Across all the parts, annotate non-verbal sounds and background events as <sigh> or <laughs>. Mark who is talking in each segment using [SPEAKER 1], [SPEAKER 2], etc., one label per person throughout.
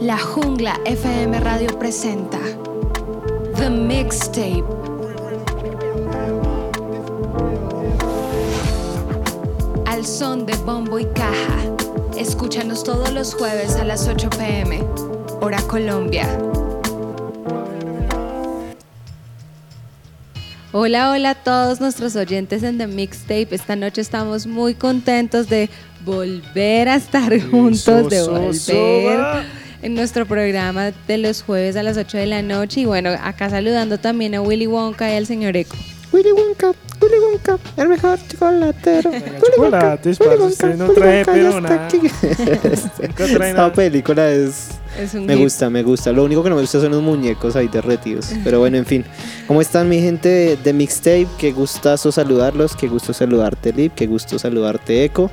[SPEAKER 1] La Jungla FM Radio presenta The Mixtape. Al son de bombo y caja. Escúchanos todos los jueves a las 8 pm, hora Colombia.
[SPEAKER 2] Hola, hola a todos nuestros oyentes en The Mixtape. Esta noche estamos muy contentos de volver a estar juntos, de volver en nuestro programa de los jueves a las 8 de la noche. Y bueno, acá saludando también a Willy Wonka y al señor Eco.
[SPEAKER 3] Willy Wonka, Willy Wonka, el mejor chocolatero. Willy Wonka,
[SPEAKER 4] Chocolates,
[SPEAKER 3] Willy Wonka,
[SPEAKER 4] no
[SPEAKER 3] Willy
[SPEAKER 4] trae
[SPEAKER 3] Wonka,
[SPEAKER 4] pero
[SPEAKER 3] ya está <laughs>
[SPEAKER 4] nada. trae
[SPEAKER 3] Esta película es...
[SPEAKER 2] Es un
[SPEAKER 3] Me
[SPEAKER 2] hit.
[SPEAKER 3] gusta, me gusta. Lo único que no me gusta son los muñecos ahí derretidos. Pero bueno, en fin. ¿Cómo están mi gente de, de Mixtape? Qué gustazo saludarlos. Qué gusto saludarte, Lip. Qué gusto saludarte, Eco.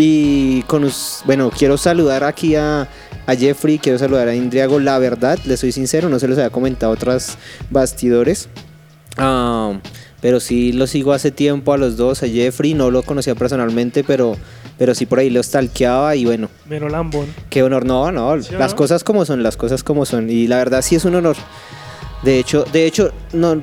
[SPEAKER 3] Y con bueno, quiero saludar aquí a, a Jeffrey, quiero saludar a Indriago. La verdad, les soy sincero, no se los había comentado a otras bastidores. Ah, pero sí lo sigo hace tiempo a los dos, a Jeffrey, no lo conocía personalmente, pero, pero sí por ahí lo stalkeaba y bueno,
[SPEAKER 4] Mero lambón.
[SPEAKER 3] Qué honor, no, no,
[SPEAKER 4] ¿Sí o
[SPEAKER 3] las
[SPEAKER 4] no?
[SPEAKER 3] cosas como son, las cosas como son. Y la verdad sí es un honor. De hecho, de hecho, no,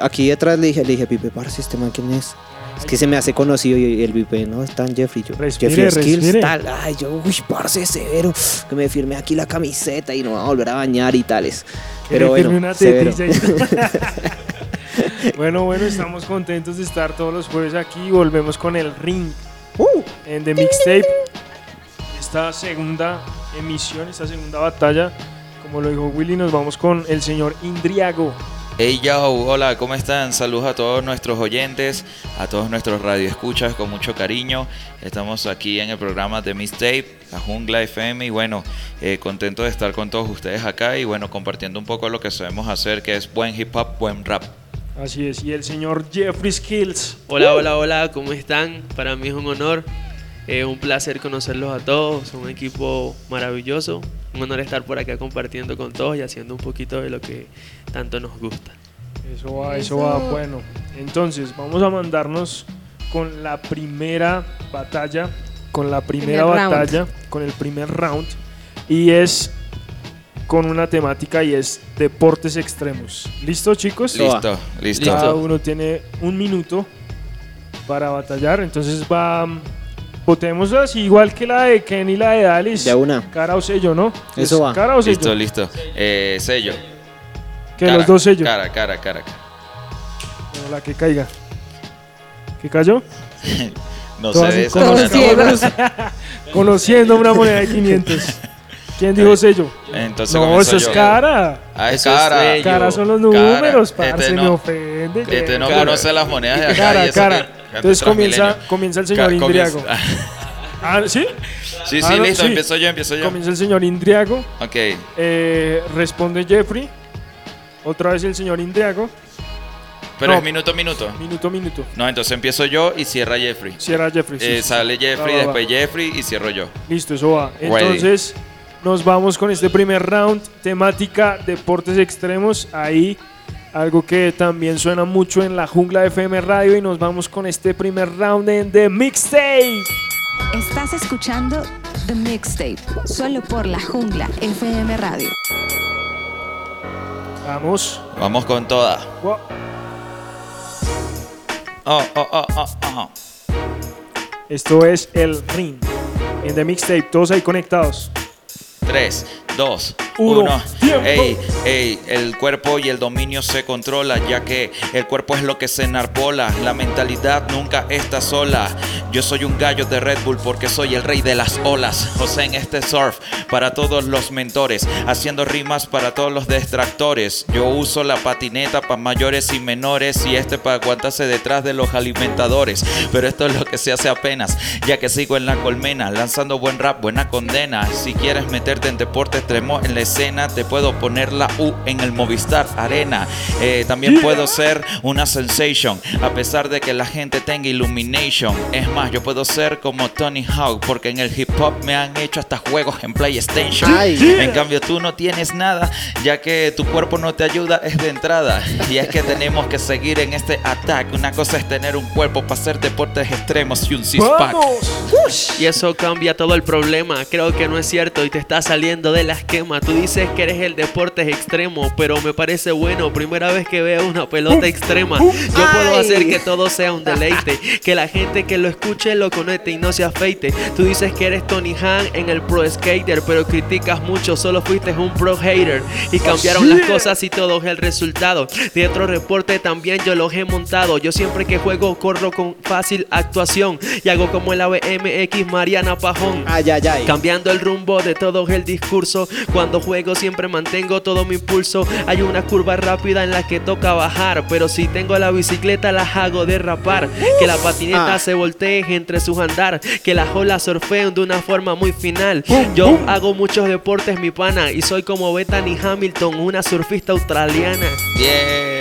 [SPEAKER 3] aquí detrás le dije, le dije, Pipe, parce, este man quién es. Es que se me hace conocido y el Pipe, no, está en Jeffrey, yo,
[SPEAKER 4] Respire,
[SPEAKER 3] Jeffrey Skills,
[SPEAKER 4] respire.
[SPEAKER 3] tal, ay, yo, uy, parce, severo, que me firme aquí la camiseta y no va a volver a bañar y tales. Pero bueno,
[SPEAKER 4] una <laughs> bueno, bueno, estamos contentos de estar todos los jueves aquí. Volvemos con el ring
[SPEAKER 3] Uh,
[SPEAKER 4] en The Mixtape. Esta segunda emisión, esta segunda batalla, como lo dijo Willy, nos vamos con el señor Indriago.
[SPEAKER 5] Hey yo, hola, ¿cómo están? Saludos a todos nuestros oyentes, a todos nuestros radioescuchas con mucho cariño. Estamos aquí en el programa de Mixtape, la Jungla FM y bueno, eh, contento de estar con todos ustedes acá y bueno, compartiendo un poco lo que sabemos hacer, que es buen hip hop, buen rap.
[SPEAKER 4] Así es, y el señor Jeffrey Skills.
[SPEAKER 6] Hola, hola, hola, ¿cómo están? Para mí es un honor, eh, un placer conocerlos a todos, un equipo maravilloso, un honor estar por acá compartiendo con todos y haciendo un poquito de lo que tanto nos gusta.
[SPEAKER 4] Eso va, eso,
[SPEAKER 2] Eso.
[SPEAKER 4] va. Bueno, entonces vamos a mandarnos con la primera batalla, con la primera
[SPEAKER 2] Primer round.
[SPEAKER 4] batalla, con el primer round. Y es con una temática y es deportes extremos. ¿Listo, chicos?
[SPEAKER 3] Listo.
[SPEAKER 5] Listo, listo.
[SPEAKER 6] Listo.
[SPEAKER 4] Cada uno tiene un minuto para batallar. Entonces va. Votemos así, igual que la de Ken y la de Alice.
[SPEAKER 3] De una.
[SPEAKER 4] Cara o sello, ¿no?
[SPEAKER 3] Eso
[SPEAKER 4] Es
[SPEAKER 3] va.
[SPEAKER 4] Cara o sello.
[SPEAKER 5] Listo, listo. Eh, sello.
[SPEAKER 4] Que
[SPEAKER 5] Cara,
[SPEAKER 4] los dos sellos.
[SPEAKER 5] Cara, cara, cara.
[SPEAKER 4] Bueno, la que caiga. ¿Qué cayó? <laughs>
[SPEAKER 5] No
[SPEAKER 4] Todas
[SPEAKER 5] ve
[SPEAKER 2] Todos ciegos.
[SPEAKER 4] Conociendo una moneda de 500. ¿Quién dijo sello?
[SPEAKER 5] Entonces
[SPEAKER 4] No, eso es
[SPEAKER 5] yo.
[SPEAKER 4] cara.
[SPEAKER 5] Ah, es
[SPEAKER 6] Eso es
[SPEAKER 5] cara.
[SPEAKER 4] Cara son los
[SPEAKER 5] Cara.
[SPEAKER 4] números, parce,
[SPEAKER 5] Este
[SPEAKER 4] me
[SPEAKER 5] no.
[SPEAKER 4] ofende.
[SPEAKER 5] Este no
[SPEAKER 6] Cara.
[SPEAKER 5] conoce las monedas de acá.
[SPEAKER 4] cara, cara.
[SPEAKER 5] que-
[SPEAKER 4] Entonces comienza, el señor Indriago. <laughs> Ah, ¿sí?
[SPEAKER 5] Sí, sí,
[SPEAKER 4] Ah, no,
[SPEAKER 5] listo,
[SPEAKER 4] sí.
[SPEAKER 5] empiezo yo, empiezo yo.
[SPEAKER 4] Comienza el señor Indriago.
[SPEAKER 5] Ok,
[SPEAKER 4] eh, responde Jeffrey. Otra vez el señor Indriago.
[SPEAKER 5] pero
[SPEAKER 4] No.
[SPEAKER 5] es minuto a minuto.
[SPEAKER 4] Minuto, minuto.
[SPEAKER 5] No, entonces empiezo yo y cierra Jeffrey.
[SPEAKER 4] Cierra Jeffrey. sí,
[SPEAKER 5] Eh,
[SPEAKER 4] sí, sí.
[SPEAKER 5] sale Jeffrey,
[SPEAKER 4] Va,
[SPEAKER 5] después Jeffrey y cierro yo.
[SPEAKER 4] Listo, eso va.
[SPEAKER 5] Ready.
[SPEAKER 4] Nos vamos con este primer round. Temática deportes extremos. Ahí, algo que también suena mucho en la jungla de FM Radio. Y nos vamos con este primer round en The Mixtape.
[SPEAKER 1] Estás escuchando The Mixtape, solo por La Jungla FM Radio.
[SPEAKER 4] Vamos.
[SPEAKER 5] Vamos con toda.
[SPEAKER 4] Gua-
[SPEAKER 5] Oh, oh, oh, oh, oh.
[SPEAKER 4] Esto es el ring. En The Mixtape, todos ahí conectados.
[SPEAKER 5] 3, 2,
[SPEAKER 4] Uno.
[SPEAKER 5] 1.
[SPEAKER 4] Tiempo.
[SPEAKER 5] Ey, ey, el cuerpo y el dominio se controla, ya que el cuerpo es lo que se enarbola. La mentalidad nunca está sola. Yo soy un gallo de Red Bull porque soy el rey de las olas. José en este surf para todos los mentores, haciendo rimas para todos los distractores. Yo uso la patineta para mayores y menores y este para aguantarse detrás de los alimentadores. Pero esto es lo que se hace apenas, ya que sigo en la colmena, lanzando buen rap, buena condena. Si quieres meterte en deporte extremo en la escena, te puedo poner la U en el Movistar Arena. Eh, también puedo ser una sensation, a pesar de que la gente tenga illumination. Es más, yo puedo ser como Tony Hawk, porque en el hip hop me han hecho hasta juegos en PlayStation. En cambio, tú no tienes nada, ya que tu cuerpo no te ayuda, es de entrada. Y es que tenemos que seguir en este ataque. Una cosa es tener un cuerpo para hacer deportes extremos y un six-pack.
[SPEAKER 6] Y eso cambia todo el problema. Creo que no es cierto y te está saliendo de la esquema. Tú dices que eres el deporte extremo, pero me parece bueno. Primera vez que veo una pelota extrema. Yo puedo hacer que todo sea un deleite. <laughs> Que la gente que lo escuche lo conecte y no se afeite. Tú dices que eres Tony Han en el pro skater, pero criticas mucho. Solo fuiste un pro hater. Y cambiaron las cosas y todo es el resultado. De otro reporte también yo los he montado. Yo siempre que juego corro con fácil actuación. Y hago como el ABMX Mariana Pajón.
[SPEAKER 3] Ay, ay, ay.
[SPEAKER 6] Cambiando el rumbo de todo el discurso. Cuando juego siempre mantengo todo mi impulso. Hay una curva rápida en la que toca bajar. Pero si tengo la bicicleta las hago derrapar. Que la patineta
[SPEAKER 3] Ah.
[SPEAKER 6] se voltee entre sus andar. Que las olas surfeen de una forma muy final. Yo hago muchos deportes, mi pana. Y soy como Bethany Hamilton, una surfista australiana.
[SPEAKER 5] Yeah.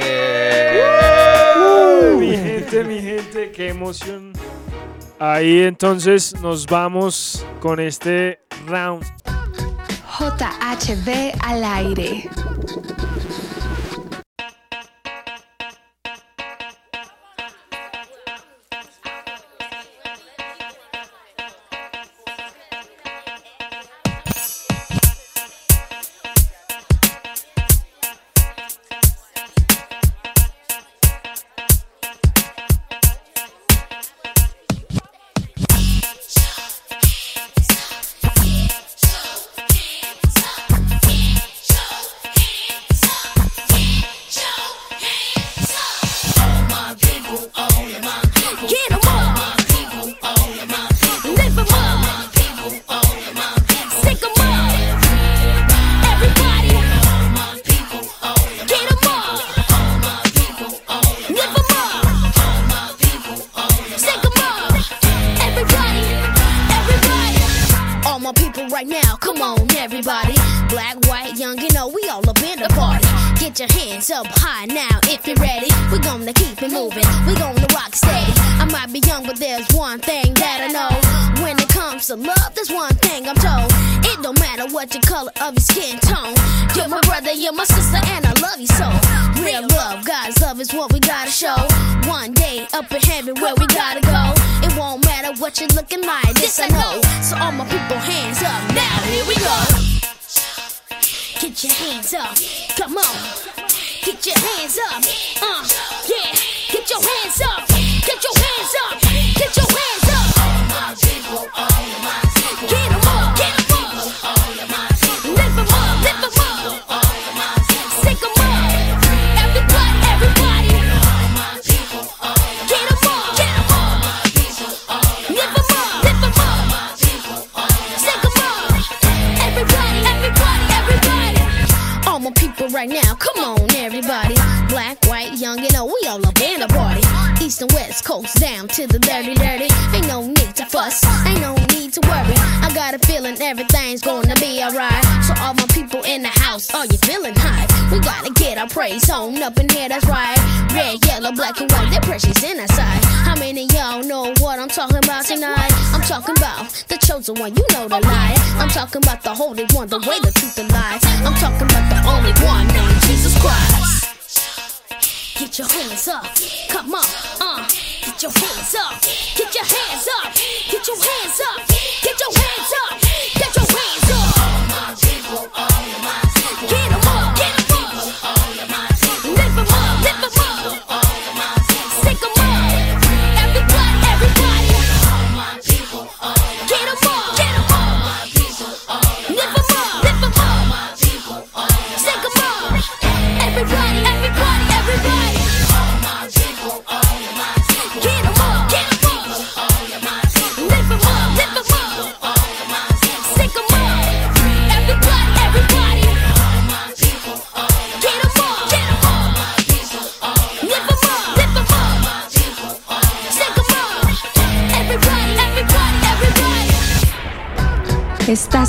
[SPEAKER 4] Mi gente, mi gente, qué emoción. Ahí entonces nos vamos con este round.
[SPEAKER 1] JHD al aire.
[SPEAKER 7] Up in heaven where we gotta go. It won't matter what you're looking like, this I know. So all my people, hands up now. Here we go. Get your hands up. Come on. Get your hands up. Uh, yeah. Get your hands up. Get your East and west coast down to the dirty, dirty. Ain't no need to fuss, ain't no need to worry. I got a feeling everything's gonna be alright. So all my people in the house, are you feeling high? We gotta get our praise on up in here, that's right. Red, yellow, black, and white, they're precious in our side. How many y'all know what I'm talking about tonight? I'm talking about the chosen one, you know the lie. I'm talking about the holy one, the way, the truth, the lies. I'm talking about the only one named Jesus Christ. Get your hands up, come on, uh. Get your hands up, get your hands up, get your hands up, get your hands up,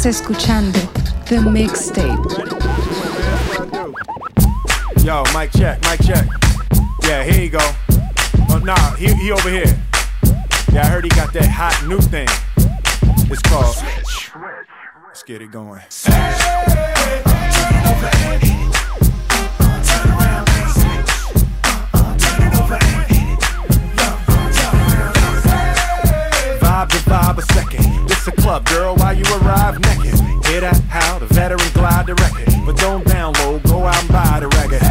[SPEAKER 1] Estás escuchando The Mixtape.
[SPEAKER 8] Yo, mic check, mic check. Yeah, here you go. Oh, nah, he, he over here. Yeah, I heard he got that hot new thing. It's called. Let's get it going. Vibe to vibe a second. This a club, girl, while you arrive naked. Hear that? How the veteran glide the record. But don't download, go out and buy the record.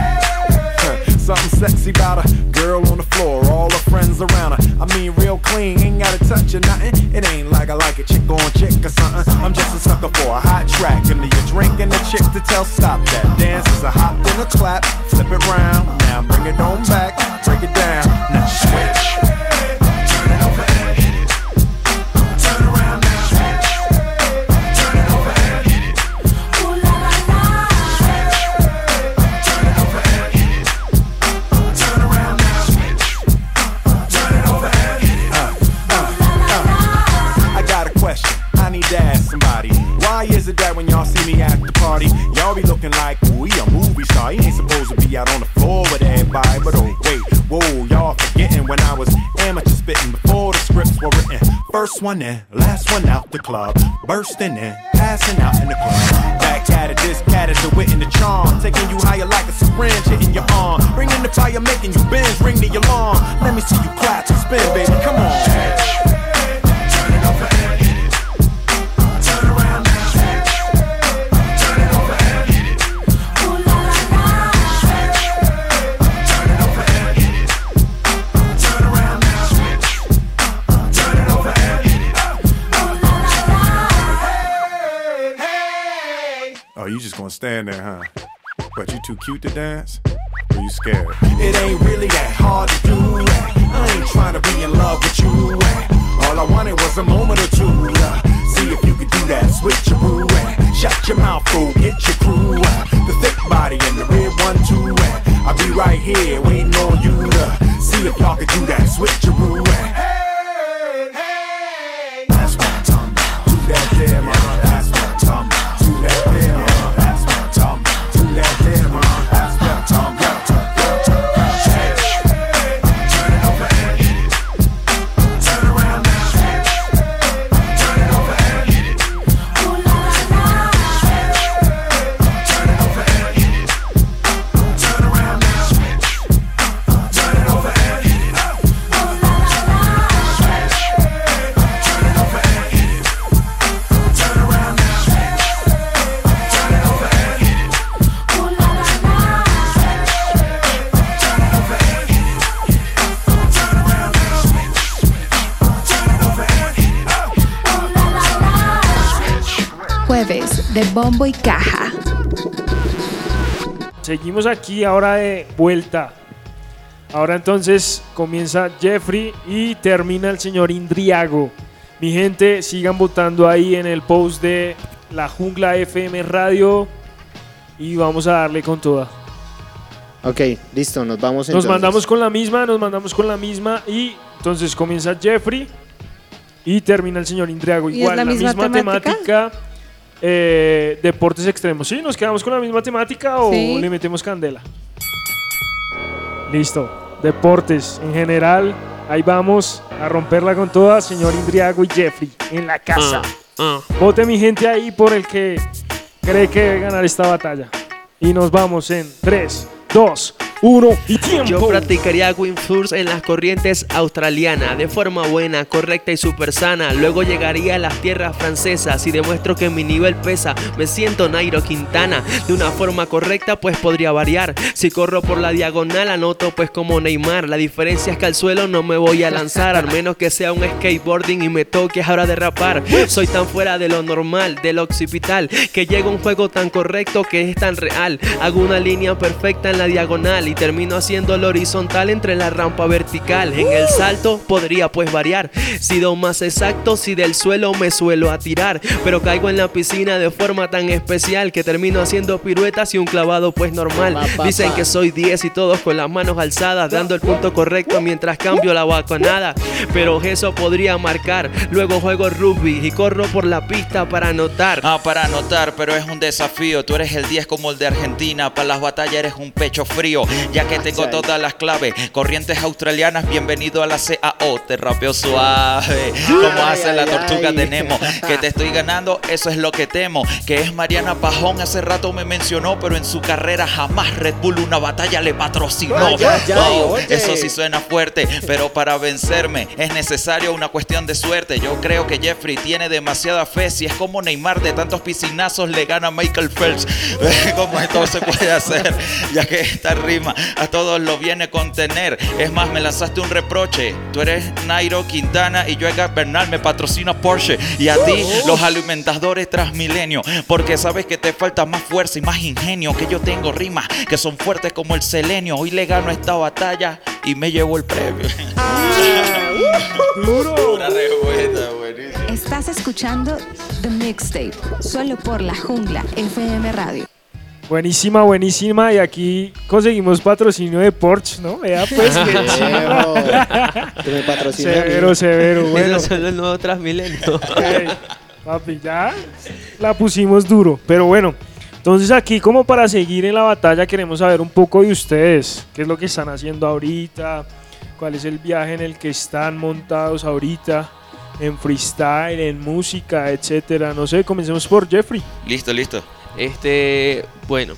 [SPEAKER 8] Something sexy about a girl on the floor, all her friends around her. I mean, real clean, ain't gotta touch or nothing. It ain't like I like a chick on chick or something. I'm just a sucker for a hot track. And you're drinking the chick to tell stop that. Dance is a hop and a clap, flip it round. Now bring it on back, break it down. Now switch. It that when y'all see me at the party, y'all be looking like, ooh, he a movie star? He ain't supposed to be out on the floor with everybody. But oh, wait, whoa, y'all forgetting when I was amateur spitting before the scripts were written. First one in, last one out the club. Bursting in, passing out in the club. Back at this cat is the wit and the charm. Taking you higher like a syringe hitting your arm. Bringing the fire, making you bend, ring the alarm. Let me see you clap and spin, baby. Come on. Gonna stand there, huh? But you too cute to dance? Or you scared? It ain't really that hard to do. I ain't trying to be in love with you. All I wanted was a moment or two. See if you could do that, switch your brew. Shut your mouth, fool, get your crew. The thick body and the red one, too. I'll be right here waiting on you to see if y'all could do that, switch your
[SPEAKER 1] de Bombo y Caja.
[SPEAKER 4] Seguimos aquí ahora de vuelta. Ahora entonces comienza Jeffrey y termina el señor Indriago. Mi gente, sigan votando ahí en el post de la Jungla FM Radio y vamos a darle con toda.
[SPEAKER 3] Ok, listo, nos vamos
[SPEAKER 4] Nos
[SPEAKER 3] entonces.
[SPEAKER 4] mandamos con la misma, nos mandamos con la misma y entonces comienza Jeffrey y termina el señor Indriago.
[SPEAKER 2] ¿Y es
[SPEAKER 4] Igual,
[SPEAKER 2] la
[SPEAKER 4] la,
[SPEAKER 2] misma
[SPEAKER 4] misma,
[SPEAKER 2] temática?
[SPEAKER 4] temática, eh, deportes extremos. ¿Sí? ¿Nos quedamos con la misma temática o
[SPEAKER 2] Sí.
[SPEAKER 4] le metemos candela? Listo. Deportes en general. Ahí vamos a romperla con todas, señor Indriago y Jeffrey en la casa.
[SPEAKER 6] Ah,
[SPEAKER 4] Vote mi gente ahí por el que cree que debe ganar esta batalla. Y nos vamos en 3, 2, 1 y tiempo.
[SPEAKER 6] Yo practicaría windsurf en las corrientes australianas de forma buena, correcta y super sana. Luego llegaría a las tierras francesas y demuestro que mi nivel pesa. Me siento Nairo Quintana. De una forma correcta, pues podría variar. Si corro por la diagonal, anoto pues como Neymar. La diferencia es que al suelo no me voy a lanzar, al menos que sea un skateboarding y me toque ahora derrapar. Soy tan fuera de lo normal, de lo occipital, que llega un juego tan correcto que es tan real. Hago una línea perfecta en la diagonal y termino haciendo el horizontal entre la rampa vertical. En el salto podría pues variar. Si do más exacto, si del suelo me suelo a tirar. Pero caigo en la piscina de forma tan especial que termino haciendo piruetas y un clavado pues normal. Dicen que soy 10 y todos con las manos alzadas, dando el punto correcto mientras cambio la baconada. Pero eso podría marcar. Luego juego rugby y corro por la pista para anotar.
[SPEAKER 5] Ah, para anotar, pero es un desafío. Tú eres el 10 como el de Argentina. Para las batallas eres un pecho frío. Ya que tengo todas las claves. Corrientes australianas, bienvenido a la CAO. Te rapeo suave. Como hace la tortuga de Nemo. Que te estoy ganando, eso es lo que temo. Que es Mariana Pajón. Hace rato me mencionó, pero en su carrera jamás Red Bull una batalla le patrocinó. Oh, eso sí suena fuerte, pero para vencerme es necesario una cuestión de suerte. Yo creo que Jeffrey tiene demasiada fe. Si es como Neymar de tantos piscinazos le gana a Michael Phelps. <laughs> ¿Cómo esto se puede hacer? Ya que esta rima a todos lo viene a contener. Es más, me lanzaste un reproche. Tú eres Nairo Quintana y yo Edgar Bernal me patrocina Porsche. Y a ti, los alimentadores Transmilenio. Porque sabes que te falta más fuerza y más ingenio. Que yo tengo rimas que son fuertes como el selenio. Hoy le gano esta batalla y me llevo el premio. <laughs> Una respuesta, buenísimo.
[SPEAKER 1] Estás escuchando The Mixtape, solo por la jungla FM Radio.
[SPEAKER 4] Buenísima, buenísima. Y aquí conseguimos patrocinio de Porsche, ¿no? Vea, pues, <laughs> <laughs>
[SPEAKER 3] que me patrocina a mí.
[SPEAKER 4] Severo, severo. <laughs> Bueno,
[SPEAKER 6] Eso es el nuevo Transmilenio.
[SPEAKER 4] Papi, ya la pusimos duro. Pero bueno, entonces aquí como para seguir en la batalla queremos saber un poco de ustedes. ¿Qué es lo que están haciendo ahorita? ¿Cuál es el viaje en el que están montados ahorita? En freestyle, en música, etcétera. No sé, comencemos por Jeffrey.
[SPEAKER 5] Listo, listo.
[SPEAKER 6] Este, bueno,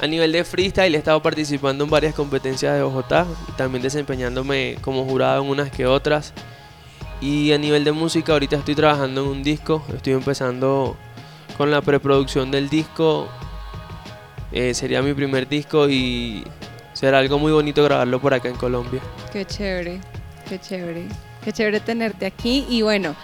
[SPEAKER 6] a nivel de freestyle he estado participando en varias competencias de Bogotá, también desempeñándome como jurado en unas que otras. Y a nivel de música ahorita estoy trabajando en un disco, estoy empezando con la preproducción del disco. Eh, sería mi primer disco y será algo muy bonito grabarlo por acá en Colombia.
[SPEAKER 2] Qué chévere, qué chévere. Qué chévere tenerte aquí. Y bueno,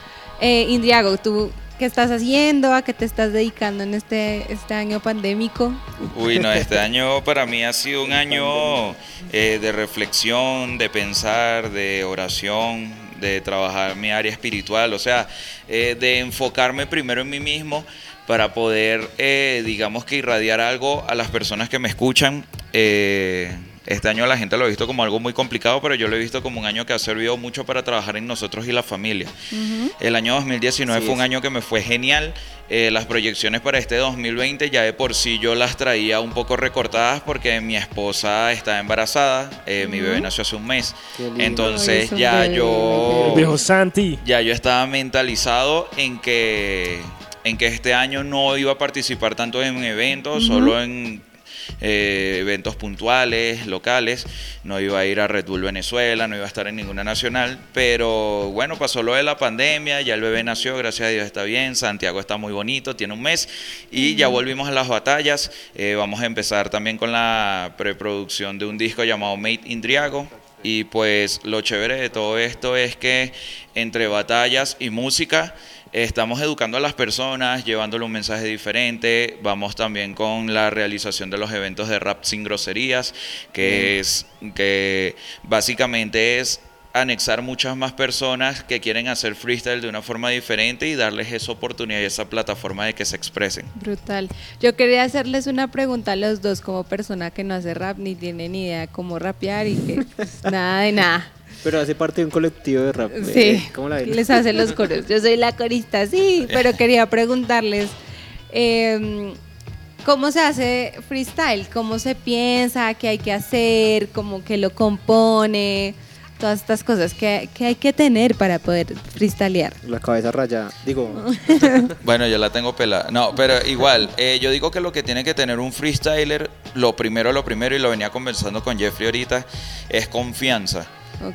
[SPEAKER 2] eh, Indriago, ¿tú qué estás haciendo? ¿A qué te estás dedicando en este, este año pandémico?
[SPEAKER 5] Uy, no, este <laughs> año para mí ha sido un año eh, de reflexión, de pensar, de oración, de trabajar mi área espiritual, o sea, eh, de enfocarme primero en mí mismo para poder, eh, digamos que irradiar algo a las personas que me escuchan. Eh, este año la gente lo ha visto como algo muy complicado, pero yo lo he visto como un año que ha servido mucho para trabajar en nosotros y la familia. El año 2019
[SPEAKER 3] Sí,
[SPEAKER 5] fue un año que me fue genial. Eh, las proyecciones para este 2020 ya de por sí yo las traía un poco recortadas porque mi esposa está embarazada. eh, Mi bebé nació hace un mes. Entonces
[SPEAKER 2] Ay,
[SPEAKER 5] ya
[SPEAKER 2] bebé.
[SPEAKER 5] yo
[SPEAKER 4] El viejo Santi.
[SPEAKER 5] ya yo estaba mentalizado en que en que este año no iba a participar tanto en eventos, solo en eh, eventos puntuales, locales. No iba a ir a Red Bull Venezuela, no iba a estar en ninguna nacional. Pero bueno, pasó lo de la pandemia, ya el bebé nació, gracias a Dios está bien. Santiago está muy bonito, tiene un mes. Y ya volvimos a las batallas. Eh, vamos a empezar también con la preproducción de un disco llamado Made in Driago. Y pues lo chévere de todo esto es que entre batallas y música estamos educando a las personas, llevándole un mensaje diferente. Vamos también con la realización de los eventos de rap sin groserías, que es que básicamente es anexar muchas más personas que quieren hacer freestyle de una forma diferente y darles esa oportunidad y esa plataforma de que se expresen.
[SPEAKER 2] Brutal. Yo quería hacerles una pregunta a los dos como persona que no hace rap ni tiene ni idea cómo rapear y que <laughs> nada de nada.
[SPEAKER 3] Pero hace parte de un colectivo de rap. eh,
[SPEAKER 2] Sí,
[SPEAKER 3] ¿Cómo la ven?
[SPEAKER 2] les hace los coros. Yo soy la corista, sí, pero <laughs> quería preguntarles, eh, ¿cómo se hace freestyle? ¿Cómo se piensa? ¿Qué hay que hacer? ¿Cómo que lo compone? Todas estas cosas que, que hay que tener para poder freestylear.
[SPEAKER 3] La cabeza rayada. Digo, <laughs>
[SPEAKER 5] Bueno, yo la tengo pelada. No, pero igual, eh, yo digo que lo que tiene que tener un freestyler, lo primero, lo primero, y lo venía conversando con Jeffrey ahorita, es confianza.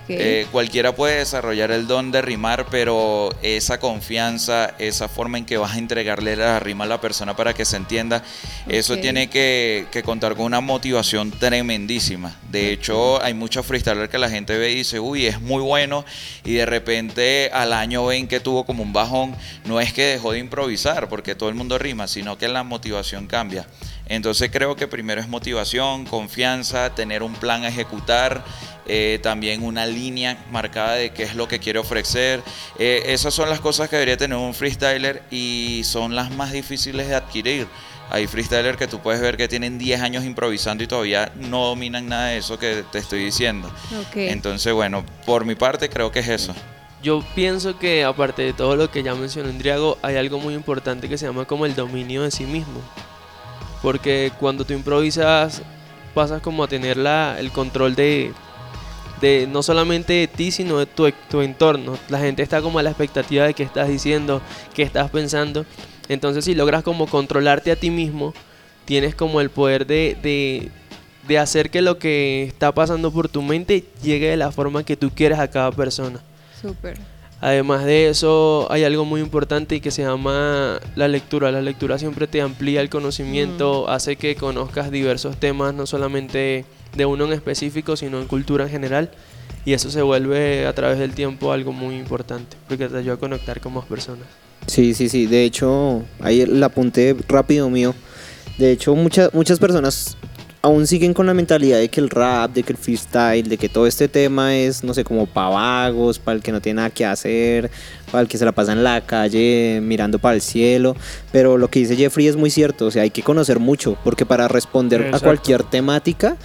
[SPEAKER 5] Eh, cualquiera puede desarrollar el don de rimar, pero esa confianza, esa forma en que vas a entregarle la rima a la persona para que se entienda, eso tiene que, que contar con una motivación tremendísima. De hecho, hay muchos freestylers que la gente ve y dice, uy, es muy bueno, y de repente al año ven que tuvo como un bajón. No es que dejó de improvisar, porque todo el mundo rima, sino que la motivación cambia. Entonces creo que primero es motivación, confianza, tener un plan a ejecutar, eh, también una línea marcada de qué es lo que quiere ofrecer. Eh, esas son las cosas que debería tener un freestyler y son las más difíciles de adquirir. Hay freestylers que tú puedes ver que tienen 10 años improvisando y todavía no dominan nada de eso que te estoy diciendo.
[SPEAKER 2] Ok.
[SPEAKER 5] Entonces, bueno, por mi parte creo que es eso.
[SPEAKER 6] Yo pienso que aparte de todo lo que ya mencionó Indriago, hay algo muy importante que se llama como el dominio de sí mismo. Porque cuando tú improvisas, pasas como a tener la, el control de, de no solamente de ti, sino de tu, tu entorno. La gente está como a la expectativa de qué estás diciendo, qué estás pensando. Entonces si logras como controlarte a ti mismo, tienes como el poder de, de, de hacer que lo que está pasando por tu mente llegue de la forma que tú quieres a cada persona.
[SPEAKER 2] Súper.
[SPEAKER 6] Además de eso, hay algo muy importante y que se llama la lectura. La lectura siempre te amplía el conocimiento, hace que conozcas diversos temas, no solamente de uno en específico, sino en cultura en general. Y eso se vuelve a través del tiempo algo muy importante, porque te ayuda a conectar con más personas.
[SPEAKER 3] Sí, sí, sí. De hecho, ahí el apunte rápido mío. De hecho, muchas muchas personas aún siguen con la mentalidad de que el rap, de que el freestyle, de que todo este tema es, no sé, como para vagos, para el que no tiene nada que hacer, para el que se la pasa en la calle mirando para el cielo. Pero lo que dice Jeffrey es muy cierto, o sea, hay que conocer mucho, porque para responder
[SPEAKER 4] Exacto.
[SPEAKER 3] a cualquier temática,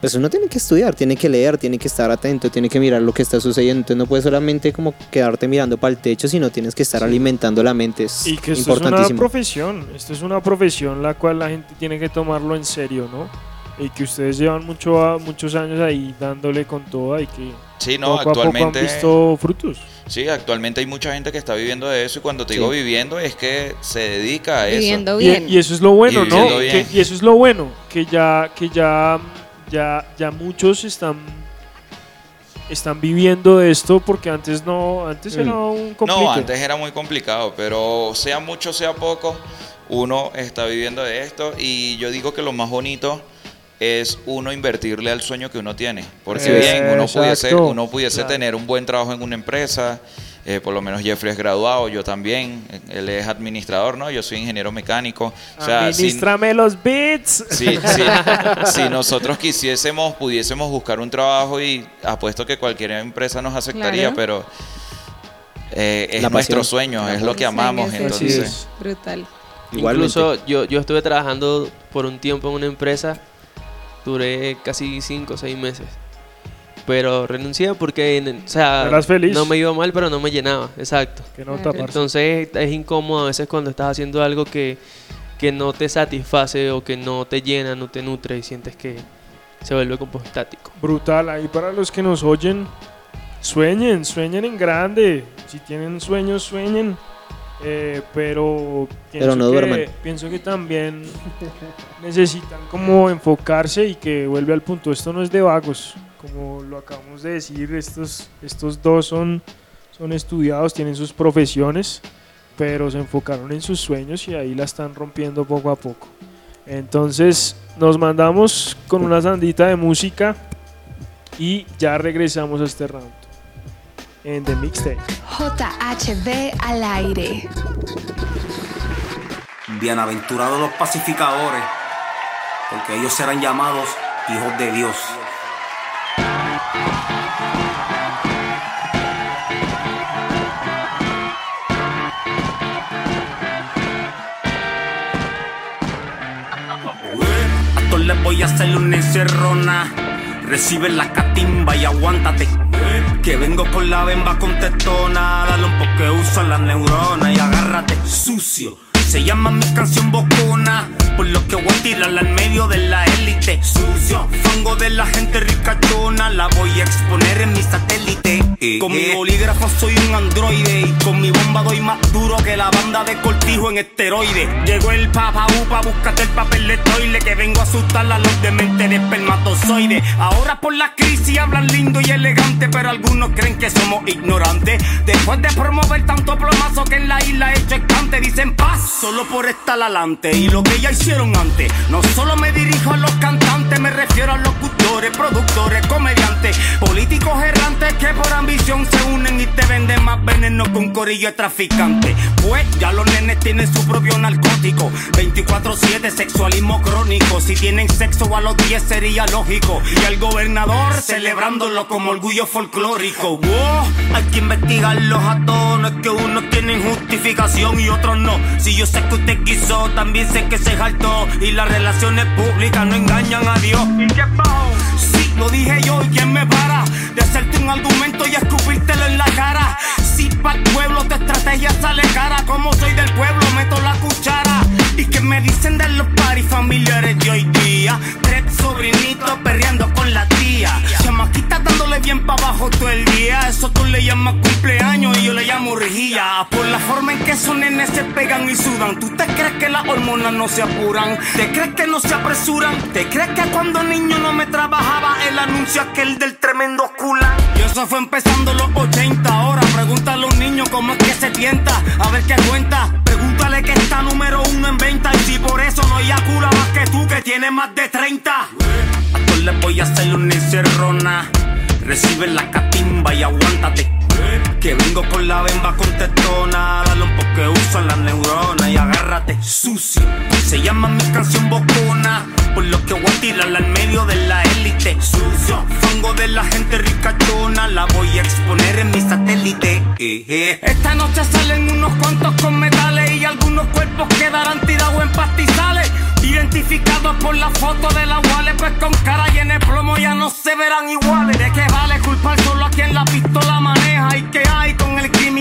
[SPEAKER 3] pues uno tiene que estudiar, tiene que leer, tiene que estar atento, tiene que mirar lo que está sucediendo. Entonces no puedes solamente como quedarte mirando para el techo, sino tienes que estar alimentando la mente. Es
[SPEAKER 4] Y que esto es una profesión, esto es una profesión la cual la gente tiene que tomarlo en serio, ¿no? Y que ustedes llevan mucho a- muchos años ahí dándole con toda y que
[SPEAKER 5] Sí, no,
[SPEAKER 4] poco a poco han
[SPEAKER 5] actualmente...
[SPEAKER 4] visto frutos.
[SPEAKER 5] Sí, actualmente hay mucha gente que está viviendo de eso y cuando te
[SPEAKER 3] Sí.
[SPEAKER 5] digo viviendo es que se dedica a eso.
[SPEAKER 2] Viviendo
[SPEAKER 4] Y,
[SPEAKER 2] bien.
[SPEAKER 4] y eso es lo bueno,
[SPEAKER 5] Y
[SPEAKER 4] ¿no? Que- y eso es lo bueno, que ya, que ya, ya, ya muchos están están viviendo de esto porque antes no, antes
[SPEAKER 3] Mm.
[SPEAKER 4] era un complique.
[SPEAKER 5] No, antes era muy complicado, pero sea mucho, sea poco, uno está viviendo de esto y yo digo que lo más bonito es uno invertirle al sueño que uno tiene. Porque
[SPEAKER 4] Eh,
[SPEAKER 5] bien, uno pudiese, uno pudiese
[SPEAKER 4] Claro.
[SPEAKER 5] tener un buen trabajo en una empresa, eh, por lo menos Jeffrey es graduado, yo también, eh, él es administrador, ¿no? Yo soy ingeniero mecánico. O sea,
[SPEAKER 4] Administrame los
[SPEAKER 5] sí. <laughs> si nosotros quisiésemos, pudiésemos buscar un trabajo y apuesto que cualquier empresa nos aceptaría,
[SPEAKER 2] Claro.
[SPEAKER 5] pero eh, es
[SPEAKER 3] La
[SPEAKER 5] nuestro
[SPEAKER 3] pasión.
[SPEAKER 5] sueño, es lo que amamos. Entonces,
[SPEAKER 4] es.
[SPEAKER 2] Brutal.
[SPEAKER 3] Igualmente.
[SPEAKER 6] Incluso yo, yo estuve trabajando por un tiempo en una empresa, duré casi 5 o 6 meses. Pero renuncié porque, o sea,
[SPEAKER 4] Eras feliz.
[SPEAKER 6] no me iba mal, pero no me llenaba, exacto.
[SPEAKER 4] Que no
[SPEAKER 2] Claro.
[SPEAKER 6] Entonces es incómodo a veces cuando estás haciendo algo que, que no te satisface o que no te llena, no te nutre y sientes que se vuelve como estático.
[SPEAKER 4] Brutal, ahí para los que nos oyen, sueñen, sueñen en grande. Si tienen sueños, sueñen. Eh, pero pienso,
[SPEAKER 3] Pero no
[SPEAKER 4] que,
[SPEAKER 3] duerman.
[SPEAKER 4] pienso que también <laughs> necesitan como enfocarse y que vuelve al punto. Esto no es de vagos, como lo acabamos de decir. Estos, estos dos son, son estudiados, tienen sus profesiones, pero se enfocaron en sus sueños y ahí la están rompiendo poco a poco. Entonces nos mandamos con una sandita de música y ya regresamos a este round en The Mixtape.
[SPEAKER 1] JHD al aire.
[SPEAKER 9] Bienaventurados los pacificadores, porque ellos serán llamados hijos de Dios. Todos les voy a hacerle una encerrona. Recibe la catimba y aguántate. Que vengo con la bemba contestona. Dale un poco que usa las neuronas y agárrate. Sucio. Se llama mi canción bocona. Por lo que voy a tirarla al medio de la élite. Sucio. Fango de la gente ricachona. La voy a exponer en mi satélite. Con mi bolígrafo soy un androide. Y con mi bomba doy más duro que la banda de cortijo en esteroide. Llegó el papa upa, búscate el papel de toile. Que vengo a asustar a los de mente de espermatozoide. Ahora por la crisis hablan lindo y elegante. Pero algunos creen que somos ignorantes. Después de promover tanto plomazo que en la isla he hecho estante. Dicen paz solo por estar adelante. Y lo que ella hicieron No solo me dirijo a los cantantes, me refiero a locutores, productores, comediantes, políticos errantes que por ambición se unen y te venden más veneno que un corillo de traficantes. Pues ya los nenes tienen su propio narcótico. 24-7, sexualismo crónico. Si tienen sexo a los 10 sería lógico. Y el gobernador celebrándolo como orgullo folclórico. Wow, hay que investigarlos a todos. No es que unos tienen justificación y otros no. Si yo sé que usted quiso, también sé que se Y las relaciones públicas no engañan a Dios. ¿Y qué pasó? Sí, lo dije yo, ¿y quién me para? De hacerte un argumento y escupírtelo en la cara. Si para el pueblo tu estrategia sale cara, como soy del pueblo, meto la cuchara. ¿Y que me dicen de los paris familiares de hoy día? Tres sobrinitos perreando con la tía. Chamaquita dándole bien para abajo todo el día. Eso tú le llamas cumpleaños y yo le llamo rejilla. Por la forma en que esos nenes se pegan y sudan. ¿Tú te crees que las hormonas no se apuran? ¿Te crees que no se apresuran? ¿Te crees que cuando niño no me trabajaba el anuncio aquel del tremendo cula? Y eso fue empezando los 80. Ahora pregúntale a un niño cómo es que se tienta. A ver qué cuenta. Pregúntale que está número uno en venta. Y si por eso no hay cura más que tú que tienes más de 30. A todos les voy a hacer una encerrona. Recibe la catimba y aguántate. Que vengo con la bemba contestona. Dale un poco que usan las neuronas y agárrate sucio. Se llama mi canción bocona. Por lo que voy a tirarla al medio de la élite. Sucio, fango de la gente ricachona. La voy a exponer en mi satélite. Eh, eh. Esta noche salen unos cuantos con metales y algunos cuerpos quedarán tirados en pastizales. Identificados por la foto de la wallet, pues con cara llena de plomo ya no se verán iguales. ¿De qué vale culpar solo a quien la pistola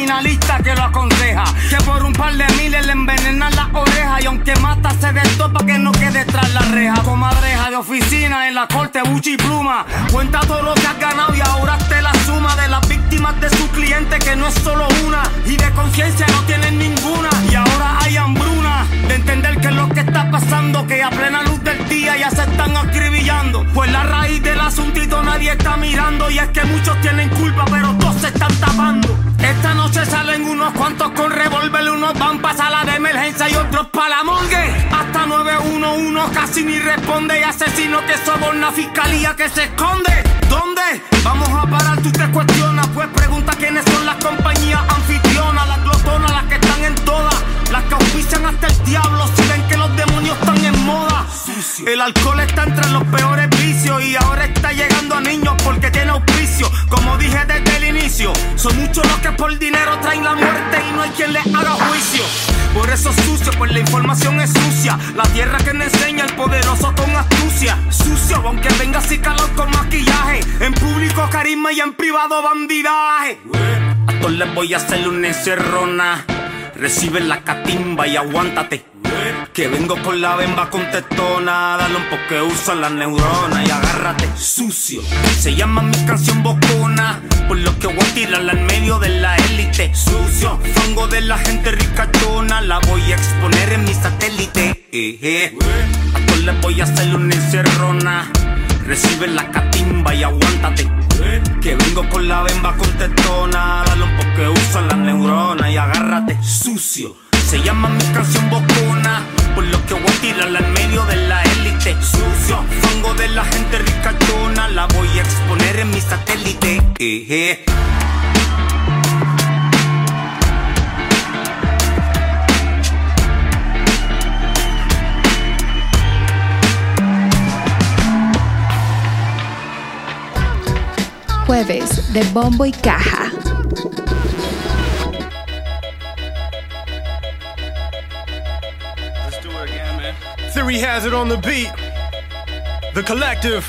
[SPEAKER 9] criminalista que lo aconseja? Que por un par de miles le envenenan las orejas y aunque mata se destopa que no quede tras la reja. Comadreja de oficina en la corte, buchi y pluma. Cuenta todo lo que has ganado y ahora te la suma de las víctimas de su cliente que no es solo una y de conciencia no tienen ninguna. Y ahora hay hambruna de entender que es lo que está pasando, que a plena luz del día ya se están acribillando. Pues la raíz del asuntito nadie está mirando y es que muchos tienen culpa, pero todos se están tapando. Esta noche salen unos cuantos con revólver, unos van pa' sala de emergencia y otros pa' la morgue. Hasta 911 casi ni responde y asesino que soborna fiscalía que se esconde. ¿Dónde? Vamos a parar, tú te cuestionas, pues pregunta quiénes son las compañías auspician hasta el diablo, si ven que los demonios están en moda. El alcohol está entre los peores vicios y ahora está llegando a niños porque tiene auspicio. Como dije desde el inicio, son muchos los que por dinero traen la muerte y no hay quien les haga juicio. Por eso es sucio, pues la información es sucia. La tierra que me enseña el poderoso con astucia. Sucio, aunque venga así calor con maquillaje. En público carisma y en privado bandidaje. A todos les voy a hacer una encerrona. Recibe la catimba y aguántate. Que vengo con la bemba contestona. Dale un poco que usan las neuronas y agárrate sucio. Se llama mi canción bocona. Por lo que voy a tirarla al medio de la élite. Sucio, fango de la gente ricachona. La voy a exponer en mi satélite. A todos les voy a hacer una encerrona. Recibe la catimba y aguántate. Que vengo con la bemba contestona. Dale un poco que usan sucio. Se llama mi canción bocona. Por lo que voy a tirarla al medio de la élite. Sucio, fango de la gente ricachona. La voy a exponer en mi satélite.
[SPEAKER 1] Jueves de Bombo y Caja.
[SPEAKER 8] Theory has it on the beat. The collective.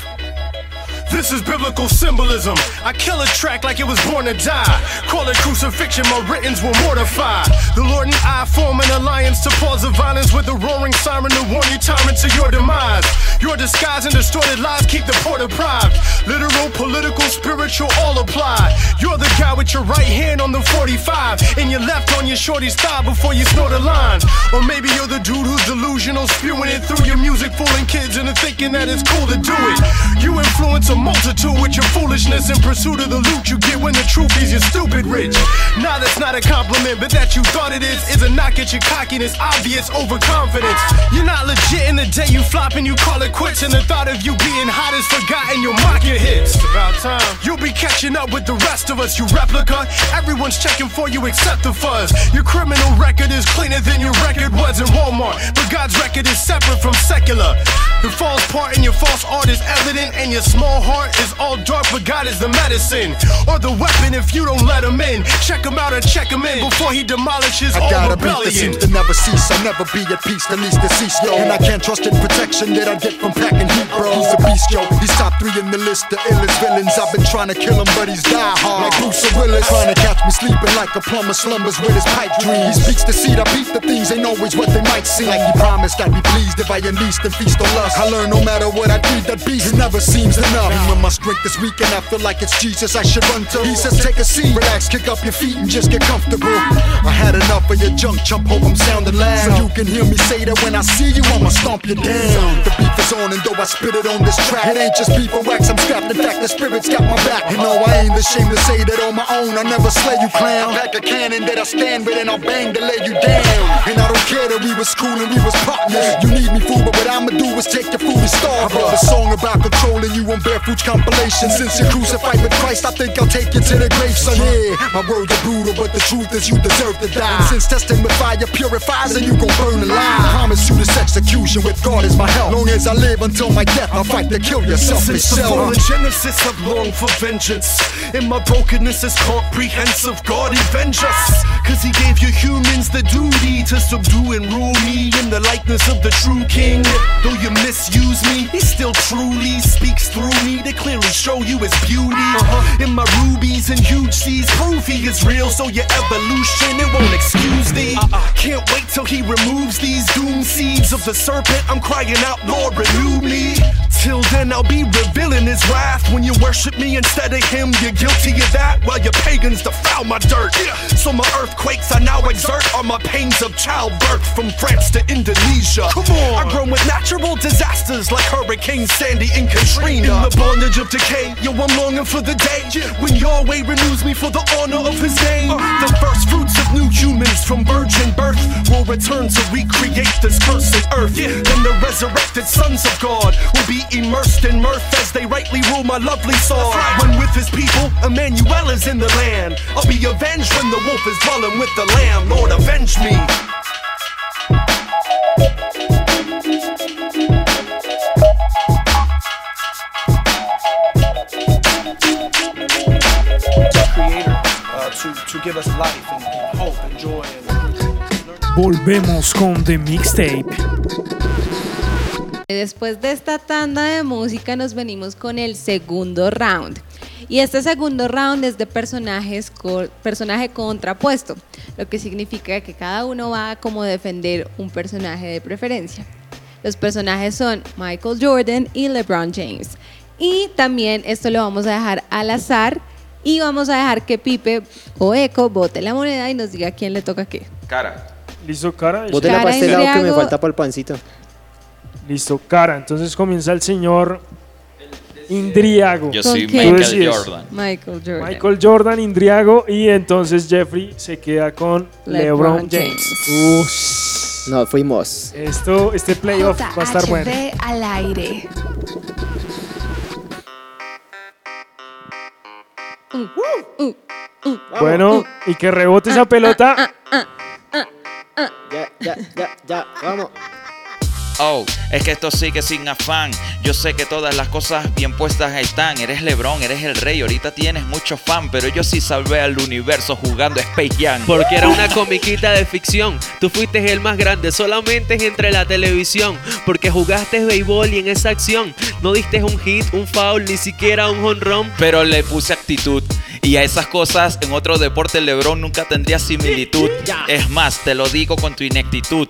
[SPEAKER 8] This is biblical symbolism. I kill a track like it was born to die. Call it crucifixion, my writtens will mortify. The Lord and I form an alliance to pause the violence with a roaring siren to warn you tyrant to your demise. Your disguise and distorted lies keep the poor deprived. Literal, political, spiritual, all apply. You're the guy with your right hand on the 45 and your left on your shorty's thigh before you snort a line. Or maybe you're the dude who's delusional, spewing it through your music, fooling kids into thinking that it's cool to do it. You influence a multitude with your foolishness in pursuit of the loot you get when the truth is you're stupid rich. Now that's not a compliment, but that you thought it is is a knock at your cockiness, obvious overconfidence. You're not legit in the day you flop and you call it quits, and the thought of you being hot is forgotten. You'll mock your hits. About time. You'll be catching up with the rest of us, you replica. Everyone's checking for you except the fuzz. Your criminal record is cleaner than your record was in Walmart, but God's record is separate from secular. The false part in your false art is evident, and your small heart is all dark, but God is the medicine or the weapon if you don't let him in. Check him out or check him in before he demolishes
[SPEAKER 10] I
[SPEAKER 8] all
[SPEAKER 10] gotta beat the seems to never cease. I'll never be at peace, the least deceased, yo. And I can't trust in protection that I get from packing heat, bro. He's a beast, yo. He's top three in the list of illest villains. I've been trying to kill him, but he's die hard. Like Bruce Willis, trying to catch me sleeping like a plumber slumbers with his pipe dream. He speaks the seed, I beat the things ain't always what they might seem. Like he promised I'd be pleased if I unleashed and feast on lust. I learn no matter what I feed that beast, never seems enough. When my strength is weak and I feel like it's Jesus I should run to. He says, take a seat, relax, kick up your feet and just get comfortable. I had enough of your junk, chump, hope I'm sounding loud. So you can hear me say that when I see you, I'ma stomp you down. The beef on, and though I spit it on this track, it ain't just beef wax, I'm strapped. In fact, the spirit's got my back. And no, I ain't ashamed to say that on my own, I never slay you, clown. Like a cannon that I stand with, and I'll bang to lay you down. And I don't care that we was cool and we was partners. You need me food, but what I'ma do is take your food and starve. I wrote a song about controlling you on Barefoot's compilation. Since you're crucified with Christ, I think I'll take you to the grave, son. Yeah, my words are brutal, but the truth is you deserve to die. And since testing with fire purifies, and you gon' burn alive. I Promise you this execution with God is my help. Long as I live until my death, I'll fight to kill yourself,
[SPEAKER 8] Since the
[SPEAKER 10] self.
[SPEAKER 8] of Genesis, I've longed for vengeance. In my brokenness is comprehensive. God, avenge us. Cause He gave you humans the duty to subdue and rule me in the likeness of the true King. Though you misuse me, He still truly speaks through me to clearly show you His beauty. Uh-huh. In my rubies and huge seas, prove He is real. So your evolution, it won't excuse thee. Can't wait till He removes these doom seeds of the serpent. I'm crying out, Lord, renew me. Till then, I'll be revealing his wrath. When you worship me instead of him, you're guilty of that. While your pagans defile my dirt. So my earthquakes I now exert are my pains of childbirth from France to Indonesia. Come on. I grow with natural disasters like Hurricane Sandy and Katrina. In the bondage of decay, yo, I'm longing for the day when Yahweh renews me for the honor of his name. The first fruits of new humans from virgin birth will return to recreate this cursed earth. Then the resurrected sons of God will be immersed in mirth as they rightly rule my lovely sword. When with his people, Emmanuel is in the land. I'll be avenged when the wolf is dwelling with the lamb. Lord, avenge me.
[SPEAKER 11] Creator uh, to, to give us life and, and hope and joy.
[SPEAKER 4] Volvemos con The Mixtape.
[SPEAKER 2] Después de esta tanda de música nos venimos con el segundo round. Y este segundo round es de personajes personaje contrapuesto, lo que significa que cada uno va a como defender un personaje de preferencia. Los personajes son Michael Jordan y LeBron James. Y también esto lo vamos a dejar al azar y vamos a dejar que Pipe o Eco bote la moneda y nos diga quién le toca qué.
[SPEAKER 5] Cara.
[SPEAKER 4] ¿Listo, cara?
[SPEAKER 3] Bote la
[SPEAKER 2] Cara
[SPEAKER 3] pastelado que me
[SPEAKER 2] Indriago.
[SPEAKER 3] falta para el pancito.
[SPEAKER 4] Listo, cara. Entonces comienza el señor Indriago.
[SPEAKER 5] Yo
[SPEAKER 2] ¿Con
[SPEAKER 5] soy? Michael. Jordan.
[SPEAKER 2] Michael Jordan.
[SPEAKER 4] Michael Jordan, Indriago y entonces Jeffrey se queda con LeBron,
[SPEAKER 2] LeBron
[SPEAKER 4] James.
[SPEAKER 2] James.
[SPEAKER 3] No, fuimos.
[SPEAKER 4] Esto, este playoff va a estar bueno.
[SPEAKER 1] Al aire.
[SPEAKER 4] Bueno, y que rebote esa pelota.
[SPEAKER 3] Ya, ya, ya, ya, vamos.
[SPEAKER 5] Oh, es que esto sigue sin afán. Yo sé que todas las cosas bien puestas están. Eres Lebron, eres el rey. Ahorita tienes mucho fan, pero yo sí salvé al universo jugando Space Jam.
[SPEAKER 6] Porque era una comiquita de ficción. Tú fuiste el más grande, solamente entre la televisión. Porque jugaste béisbol y en esa acción no diste un hit, un foul, ni siquiera un honrón.
[SPEAKER 5] Pero le puse actitud. Y a esas cosas en otro deporte LeBron nunca tendría similitud. Es más, te lo digo con tu ineptitud.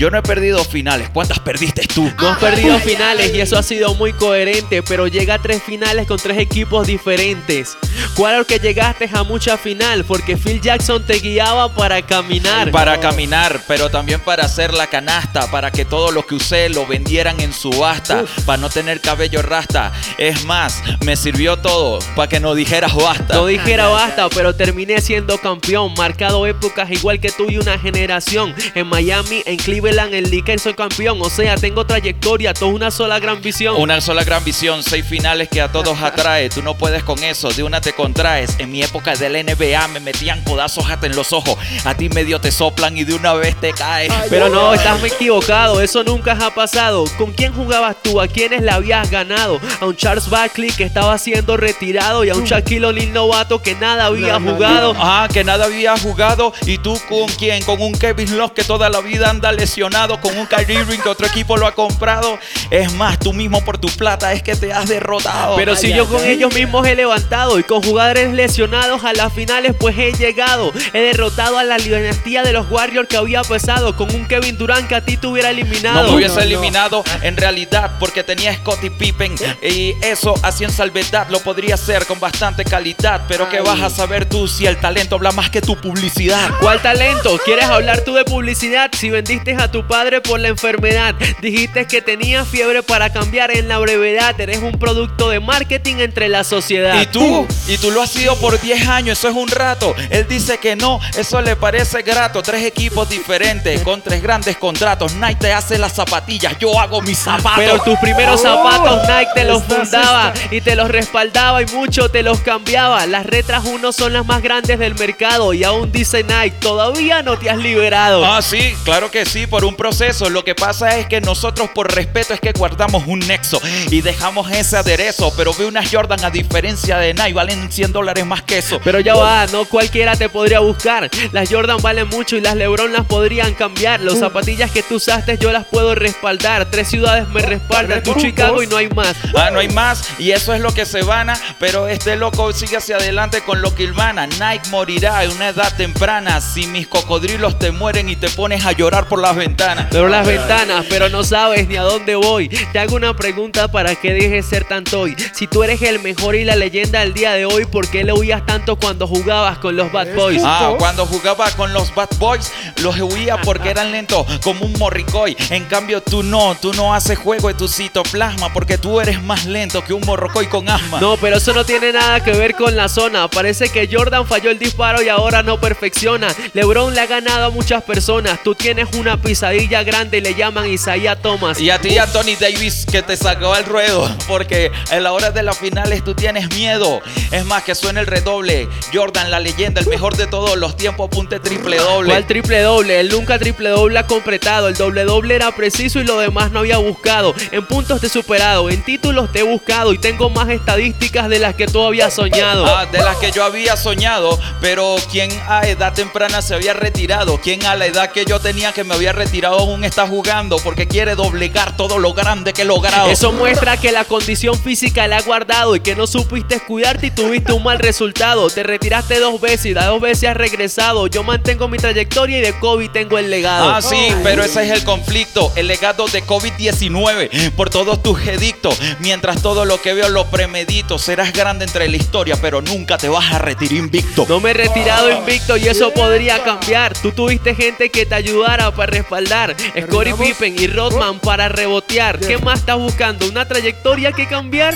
[SPEAKER 5] Yo no he perdido finales. ¿Cuántas perdiste tú?
[SPEAKER 6] No has perdido finales y eso ha sido muy coherente, pero llega a tres finales con tres equipos diferentes. Claro que llegaste a mucha final, porque Phil Jackson te guiaba para caminar.
[SPEAKER 5] Para caminar, pero también para hacer la canasta, para que todo lo que usé lo vendieran en subasta, para no tener cabello rasta. Es más, me sirvió todo para que no dijeras basta.
[SPEAKER 6] No dijera basta, pero terminé siendo campeón. Marcado épocas igual que tú y una generación. En Miami, en Cleveland, en Lakers soy campeón. O sea, tengo trayectoria, toda una sola gran visión.
[SPEAKER 5] Una sola gran visión, seis finales que a todos <laughs> atrae. Tú no puedes con eso, de una te contraes. En mi época del NBA me metían codazos hasta en los ojos. A ti medio te soplan y de una vez te caes.
[SPEAKER 6] Pero no, estás muy equivocado, eso nunca ha pasado. ¿Con quién jugabas tú? ¿A quiénes le habías ganado? A un Charles Barkley que estaba siendo retirado y a un Shaquille O'Neal novato que nada había jugado.
[SPEAKER 5] Ah, que nada había jugado. ¿Y tú con quién? Con un Kevin Love que toda la vida anda lesionado. Con un Kyrie Irving que otro equipo lo ha comprado. Es más, tú mismo por tu plata es que te has derrotado.
[SPEAKER 6] Pero si yo con ellos mismos he levantado y con jugadores lesionados a las finales pues he llegado. He derrotado a la dinastía de los Warriors que había pesado con un Kevin Durant que a ti te hubiera eliminado.
[SPEAKER 5] No me hubiese eliminado en realidad porque tenía Scottie Pippen y eso así en salvedad lo podría hacer con bastante calidad. Pero ¿qué vas a saber tú si el talento habla más que tu publicidad?
[SPEAKER 6] ¿Cuál talento? ¿Quieres hablar tú de publicidad? Si vendiste a tu padre por la enfermedad, dijiste que tenía fiebre para cambiar en la brevedad. Eres un producto de marketing entre la sociedad.
[SPEAKER 5] ¿Y tú? Y tú lo has sido por 10 años, eso es un rato. Él dice que no, eso le parece grato. Tres equipos diferentes con tres grandes contratos. Nike te hace las zapatillas, yo hago mis zapatos.
[SPEAKER 6] Pero tus primeros zapatos Nike te los fundaba y te los respaldaba y mucho te los cambiaba. Las retras 1 son las más grandes del mercado y aún dice Nike, todavía no te has liberado.
[SPEAKER 5] Ah, sí, claro que sí, por un proceso. Lo que pasa es que nosotros por respeto es que guardamos un nexo y dejamos ese aderezo. Pero ve unas Jordan a diferencia de Nike, valen 100 dólares más que eso.
[SPEAKER 6] Pero ya va, no cualquiera te podría buscar. Las Jordan valen mucho y las LeBron las podrían cambiar. Las zapatillas que tú usaste yo las puedo respaldar. Tres ciudades me respaldan, tú Chicago y no hay más.
[SPEAKER 5] Ah, no hay más y eso es lo que se vana. Pero este loco sigue hacia adelante con lo que ilmana. Nike morirá en una edad temprana. Si mis cocodrilos te mueren y te pones a llorar por las ventanas.
[SPEAKER 6] Pero las ventanas, pero no sabes ni a dónde voy. Te hago una pregunta para que dejes ser tanto hoy. Si tú eres el mejor y la leyenda del día de hoy, ¿por qué le huías tanto cuando jugabas con los Bad Boys?
[SPEAKER 5] Ah, cuando jugaba con los Bad Boys, los huía porque eran lentos como un morricoy. En cambio, tú no, tú no haces juego de tu citoplasma porque tú eres más lento que un morrocoy con asma.
[SPEAKER 6] No, pero eso no tiene nada que ver con la zona. Parece que Jordan falló el disparo y ahora no perfecciona. LeBron le ha ganado a muchas personas. Tú tienes una pisadilla grande y le llaman Isaiah Thomas.
[SPEAKER 5] Y a ti, Anthony Davis, que te sacó al ruedo. Porque en la hora de las finales tú tienes miedo. Es más, que suene el redoble. Jordan, la leyenda, el mejor de todos los tiempos, apunte triple doble.
[SPEAKER 6] ¿Cuál triple doble? Él nunca triple doble ha completado. El doble doble era preciso y lo demás no había buscado. En puntos te he superado, en títulos te he buscado y tengo más estadísticas de las que tú habías soñado.
[SPEAKER 5] Ah, de las que yo había soñado, pero ¿quién a edad temprana se había retirado? ¿Quién a la edad que yo tenía que me había retirado aún está jugando? Porque quiere doblegar todo lo grande que he logrado.
[SPEAKER 6] Eso muestra que la condición física la ha guardado y que no supiste cuidarte y tuviste un mal resultado. Te retiraste dos veces y las dos veces has regresado. Yo mantengo mi trayectoria y de COVID tengo el legado.
[SPEAKER 5] Ah, sí, pero ese es el conflicto, el legado de COVID-19 por todos tus edictos. Mientras todo lo que veo lo premedito, serás grande entre la historia, pero nunca te vas a retirar invicto.
[SPEAKER 6] No me he retirado invicto y eso podría cambiar. Tú tuviste gente que te ayudara para respaldar. Scottie Pippen y Rodman para rebotear. ¿Qué más estás buscando? ¿Una trayectoria que cambiar?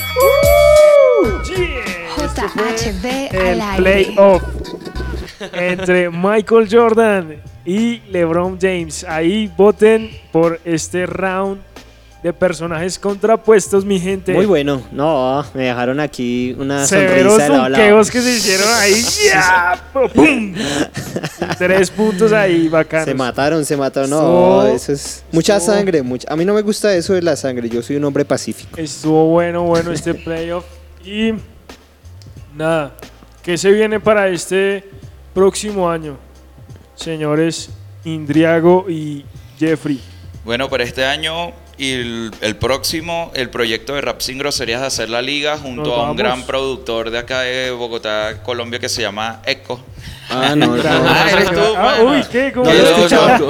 [SPEAKER 1] JHB
[SPEAKER 4] El
[SPEAKER 1] al aire.
[SPEAKER 4] playoff <laughs> entre Michael Jordan y LeBron James. Ahí voten por este round de personajes contrapuestos, mi gente.
[SPEAKER 3] Muy bueno. No, me dejaron aquí una
[SPEAKER 4] Severos
[SPEAKER 3] sonrisa de lado
[SPEAKER 4] que se hicieron ahí. <laughs> ¡Ya! ¡Pum! Tres puntos ahí, bacanos.
[SPEAKER 3] Se mataron, se mataron. No, eso es mucha sangre. Mucha. A mí no me gusta eso de la sangre. Yo soy un hombre pacífico.
[SPEAKER 4] Estuvo bueno, bueno este <laughs> playoff. Y nada, ¿qué se viene para este próximo año? Señores Indriago y Jeffrey.
[SPEAKER 5] Bueno, para este año y el, el próximo, el proyecto de Rap Sin Groserías de hacer la liga junto
[SPEAKER 4] Nos
[SPEAKER 5] a un
[SPEAKER 4] vamos.
[SPEAKER 5] gran productor de acá de Bogotá, Colombia, que se llama Eco.
[SPEAKER 3] Ah, no, <laughs> no.
[SPEAKER 5] Ah, eres tú,
[SPEAKER 4] Ah, uy, ¿qué? ¿Cómo?
[SPEAKER 3] No lo escuchado.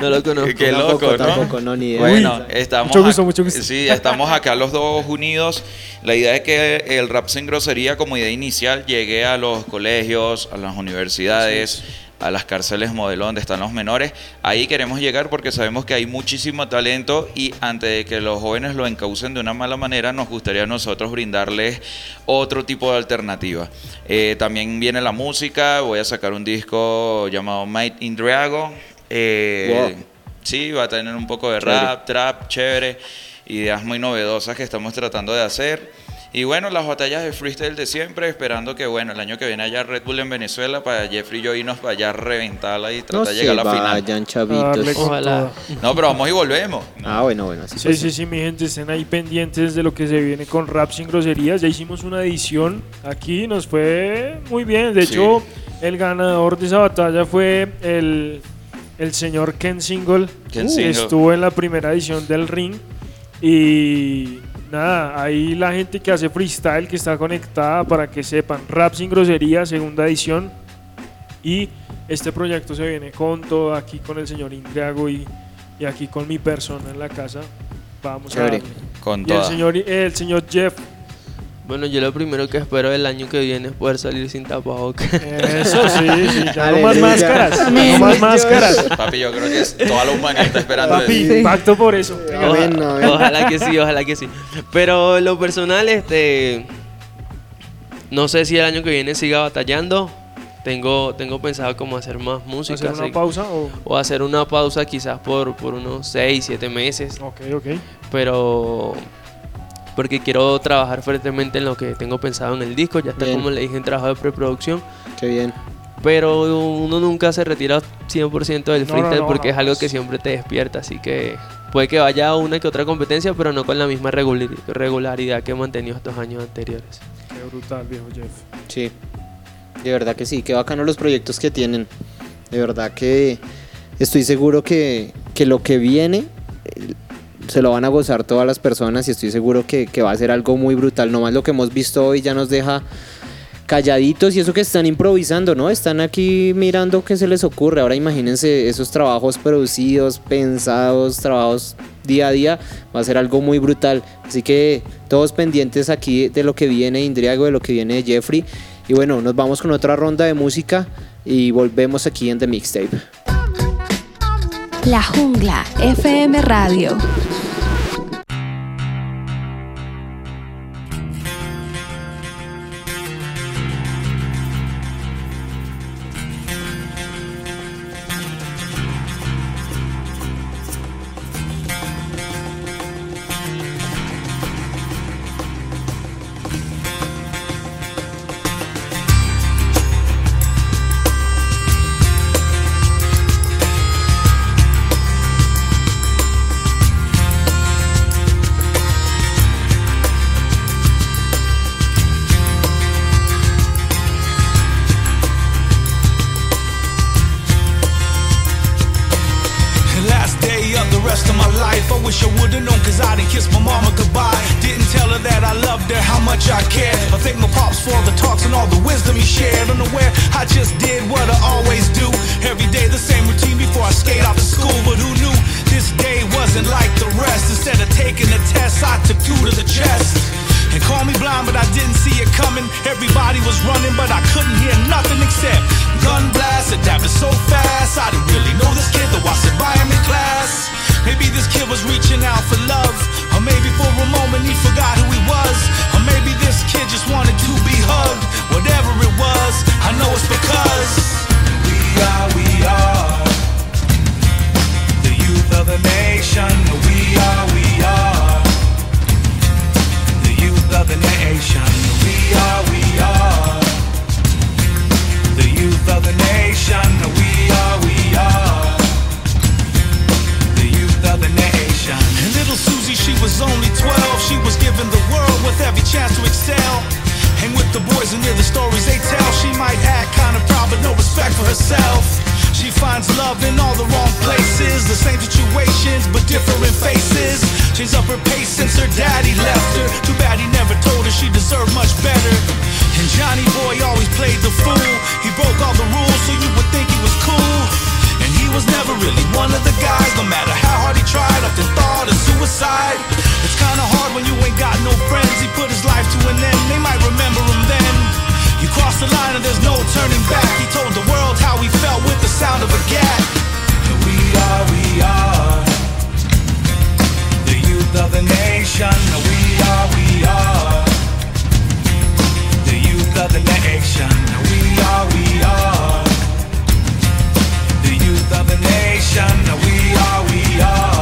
[SPEAKER 6] No lo conozco.
[SPEAKER 5] Qué
[SPEAKER 3] Tampoco,
[SPEAKER 5] loco, ¿no?
[SPEAKER 3] tampoco, no, ni idea.
[SPEAKER 5] Bueno, estamos
[SPEAKER 4] Mucho gusto, mucho gusto.
[SPEAKER 5] Sí, estamos acá los dos unidos. La idea es que el rap sin grosería como idea inicial llegue a los colegios, a las universidades, a las cárceles modelo donde están los menores. Ahí queremos llegar porque sabemos que hay muchísimo talento y antes de que los jóvenes lo encaucen de una mala manera, nos gustaría a nosotros brindarles otro tipo de alternativa. Eh, también viene la música, voy a sacar un disco llamado Might in Drago. Eh,
[SPEAKER 3] Wow.
[SPEAKER 5] Sí, va a tener un poco de
[SPEAKER 3] Chévere.
[SPEAKER 5] rap, trap, chévere, ideas muy novedosas que estamos tratando de hacer. Y bueno, las batallas de freestyle de siempre, esperando que bueno, el año que viene haya Red Bull en Venezuela para Jeffrey y yo irnos para allá a reventarla y
[SPEAKER 3] No
[SPEAKER 5] tratar de
[SPEAKER 3] se
[SPEAKER 5] llegar a la final.
[SPEAKER 3] vayan,
[SPEAKER 4] A
[SPEAKER 3] chavitos.
[SPEAKER 6] Ojalá.
[SPEAKER 5] No, pero vamos y volvemos.
[SPEAKER 3] Ah, bueno, bueno, así
[SPEAKER 4] Sí,
[SPEAKER 3] pues.
[SPEAKER 4] sí, sí, mi gente, estén ahí pendientes de lo que se viene con Rap Sin Groserías. Ya hicimos una edición aquí, nos fue muy bien. De
[SPEAKER 5] Sí.
[SPEAKER 4] hecho, el ganador de esa batalla fue el, el señor Ken Single,
[SPEAKER 5] Ken
[SPEAKER 4] que
[SPEAKER 5] Single.
[SPEAKER 4] estuvo en la primera edición del ring. Y nada, ahí la gente que hace freestyle, que está conectada para que sepan, Rap Sin Groserías, segunda edición. Y este proyecto se viene con todo aquí con el señor Indriago y, y aquí con mi persona en la casa. Vamos
[SPEAKER 3] Chévere.
[SPEAKER 4] a darle.
[SPEAKER 5] Con
[SPEAKER 4] Y el señor, el señor Jeff.
[SPEAKER 6] Bueno, yo lo primero que espero el año que viene es poder salir sin tapabocas.
[SPEAKER 4] Eso sí, sí, <laughs> no más máscaras. No más máscaras.
[SPEAKER 5] Papi, yo creo que es- toda la humanidad está esperando
[SPEAKER 4] Papi,
[SPEAKER 5] eso.
[SPEAKER 4] pacto por eso.
[SPEAKER 3] Amén.
[SPEAKER 6] Ojalá que sí, ojalá que sí. Pero lo personal, este. No sé si el año que viene siga batallando. Tengo, tengo pensado como hacer más música.
[SPEAKER 4] ¿Hacer una
[SPEAKER 6] así-
[SPEAKER 4] pausa o...?
[SPEAKER 6] o hacer una pausa quizás por, por unos 6, 7 meses.
[SPEAKER 4] Ok, ok.
[SPEAKER 6] Pero. Porque quiero trabajar fuertemente en lo que tengo pensado en el disco. Ya está,
[SPEAKER 3] Bien.
[SPEAKER 6] como le dije, en trabajo de preproducción.
[SPEAKER 3] Qué bien.
[SPEAKER 6] Pero uno nunca se retira 100% del
[SPEAKER 4] No, no,
[SPEAKER 6] freestyle
[SPEAKER 4] no,
[SPEAKER 6] porque es algo
[SPEAKER 4] jamás.
[SPEAKER 6] que siempre te despierta. Así que puede que vaya a una que otra competencia, pero no con la misma regular- regularidad que he mantenido estos años anteriores.
[SPEAKER 4] Qué brutal, viejo Jeff.
[SPEAKER 3] Sí, de verdad que sí, qué bacano los proyectos que tienen. De verdad que estoy seguro que, que lo que viene eh, se lo van a gozar todas las personas y estoy seguro que, que va a ser algo muy brutal. Nomás lo que hemos visto hoy ya nos deja calladitos y eso que están improvisando, ¿no? Están aquí mirando qué se les ocurre. Ahora imagínense esos trabajos producidos, pensados, trabajos día a día, va a ser algo muy brutal. Así que todos pendientes aquí de lo que viene Indriago, de lo que viene Jeffrey. Y bueno, nos vamos con otra ronda de música y volvemos aquí en The Mixtape.
[SPEAKER 1] La Jungla FM Radio.
[SPEAKER 8] Took two to the chest. And call me blind, but I didn't see it coming. Everybody was running, but I couldn't hear nothing except gun blast. It happened so fast. I didn't really know this kid, though I said by him in class. Maybe this kid was reaching out for love, or maybe for a moment he forgot who he was, or maybe this kid just wanted to be hugged. Whatever it was, I know it's because we are, we are the youth of the nation. We are, we are youth of the nation. We are, we are the youth of the nation. We are, we are the youth of the nation. And little Susie, she was only 12. She was given the world with every chance to excel. Hang with the boys and hear the stories they tell. She might act kind of proud, but no respect for herself. She finds love in all the wrong places, the same situations but different faces. She's up her pace since her daddy left her. Too bad he never told her she deserved much better. And Johnny Boy always played the fool. He broke all the rules so you would think he was cool. And he was never really one of the guys, no matter how hard he tried. Often thought of suicide. It's kinda hard when you ain't got no friends. He put his life to an end. They might remember him then. You cross the line and there's no turning back. He told the world how he felt with the sound of a. And we are, we are the youth of the nation. We are, we are the youth of the nation. We are, we are the youth of the nation. We are, we are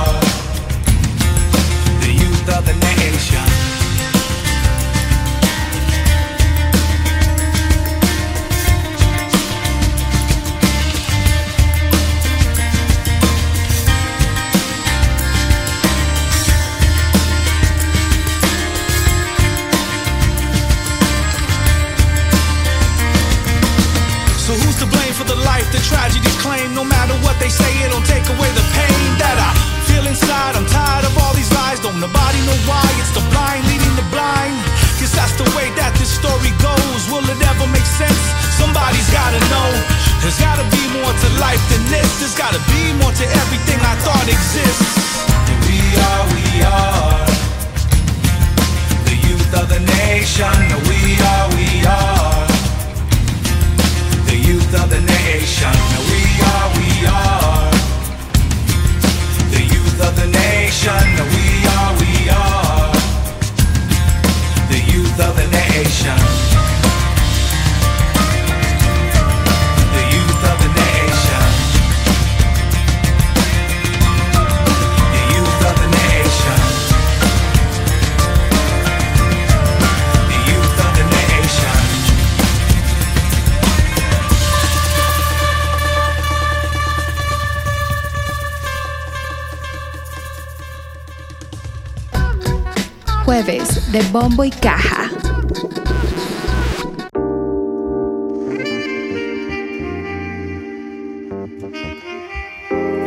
[SPEAKER 1] Bombo y Caja.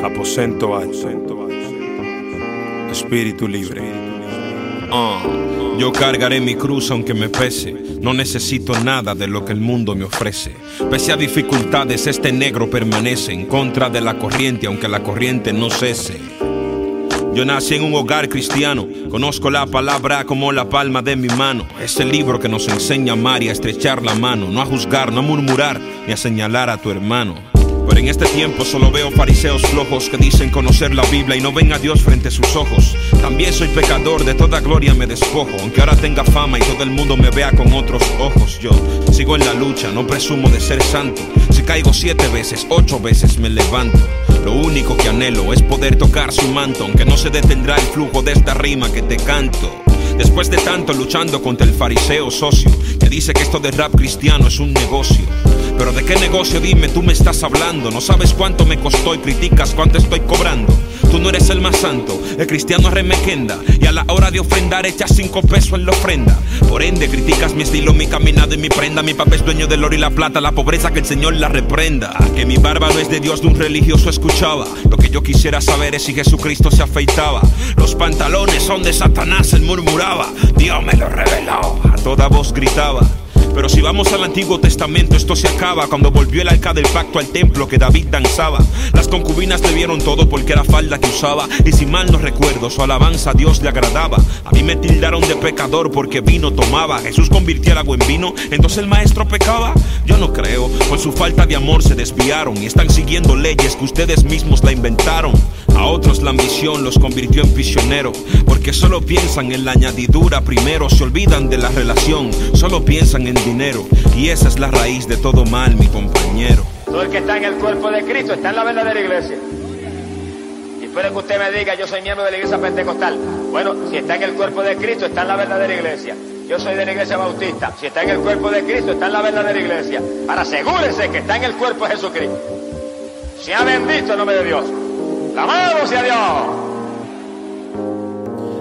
[SPEAKER 12] Aposento alto. Espíritu libre. Ah, yo cargaré mi cruz aunque me pese. No necesito nada de lo que el mundo me ofrece. Pese a dificultades, este negro permanece en contra de la corriente, aunque la corriente no cese. Yo nací en un hogar cristiano, conozco la palabra como la palma de mi mano. Es el libro que nos enseña a amar y a estrechar la mano, no a juzgar, no a murmurar, ni a señalar a tu hermano. Pero en este tiempo solo veo fariseos flojos que dicen conocer la Biblia y no ven a Dios frente a sus ojos. También soy pecador, de toda gloria me despojo, aunque ahora tenga fama y todo el mundo me vea con otros ojos. Yo sigo en la lucha, no presumo de ser santo. Si caigo siete veces, ocho veces me levanto. Lo único que anhelo es poder tocar su manto, aunque no se detendrá el flujo de esta rima que te canto. Después de tanto luchando contra el fariseo socio, que dice que esto de rap cristiano es un negocio. Pero de qué negocio dime tú me estás hablando, no sabes cuánto me costó y criticas cuánto estoy cobrando. Tú no eres el más santo, el cristiano remequenda y a la hora de ofrendar echas cinco pesos en la ofrenda. Por ende criticas mi estilo, mi caminado y mi prenda. Mi papá es dueño del oro y la plata, la pobreza que el Señor la reprenda. Que mi barba no es de Dios, de un religioso escuchaba. Lo que yo quisiera saber es si Jesucristo se afeitaba. Los pantalones son de Satanás, él murmuraba. Dios me lo reveló, a toda voz gritaba. Pero si vamos al Antiguo Testamento, esto se acaba cuando volvió el arca del pacto al templo que David danzaba. Las concubinas le vieron todo porque era falda que usaba. Y si mal no recuerdo, su alabanza a Dios le agradaba. A mí me tildaron de pecador porque vino tomaba. Jesús convirtió el agua en vino, entonces el maestro pecaba. Yo no creo, por su falta de amor se desviaron y están siguiendo leyes que ustedes mismos la inventaron. A otros la ambición los convirtió en prisionero, porque solo piensan en la añadidura primero, se olvidan de la relación, solo piensan en dinero, y esa es la raíz de todo mal, mi compañero.
[SPEAKER 13] Todo el que está en el cuerpo de Cristo está en la verdadera iglesia. Y puede que usted me diga, yo soy miembro de la iglesia pentecostal. Bueno, si está en el cuerpo de Cristo, está en la verdadera iglesia. Yo soy de la iglesia bautista. Si está en el cuerpo de Cristo, está en la verdadera iglesia. Ahora asegúrese que está en el cuerpo de Jesucristo. Sea bendito el nombre de Dios. ¡Alabado sea Dios!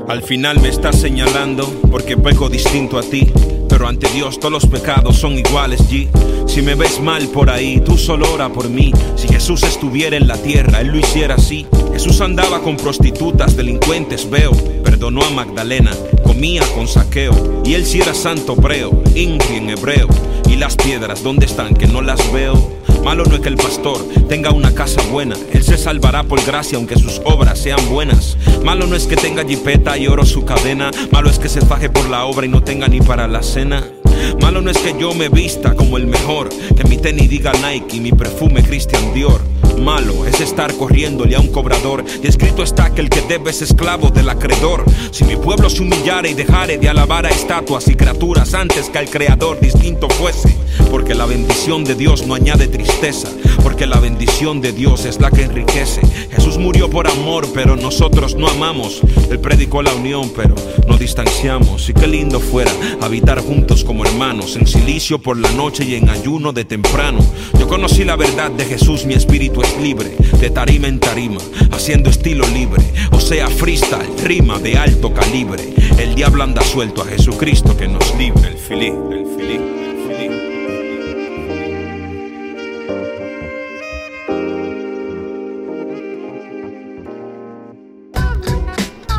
[SPEAKER 12] Al final me estás señalando porque peco distinto a ti. Pero ante Dios todos los pecados son iguales, G. Si me ves mal por ahí, tú solo ora por mí. Si Jesús estuviera en la tierra, Él lo hiciera así. Jesús andaba con prostitutas, delincuentes, veo. Perdonó a Magdalena, comía con saqueo. Y Él sí era santo breo, ingri en hebreo. Y las piedras, ¿dónde están? Que no las veo. Malo no es que el pastor tenga una casa buena. Él se salvará por gracia aunque sus obras sean buenas. Malo no es que tenga jipeta y oro su cadena. Malo es que se faje por la obra y no tenga ni para la cena. Malo no es que yo me vista como el mejor, que mi tenis diga Nike y mi perfume Christian Dior. Malo es estar corriéndole a un cobrador. Y escrito está que el que debe es esclavo del acreedor. Si mi pueblo se humillare y dejare de alabar a estatuas y criaturas antes que al creador distinto fuese. Porque la bendición de Dios no añade tristeza. Porque la bendición de Dios es la que enriquece. Jesús murió por amor, pero nosotros no amamos. Él predicó la unión, pero nos distanciamos. Y qué lindo fuera habitar juntos como hermanos. En silicio por la noche y en ayuno de temprano. Yo conocí la verdad de Jesús, mi espíritu es libre, de tarima en tarima, haciendo estilo libre, o sea, freestyle, rima de alto calibre. El diablo anda suelto a Jesucristo que nos libre, el filí, el filí, el filí.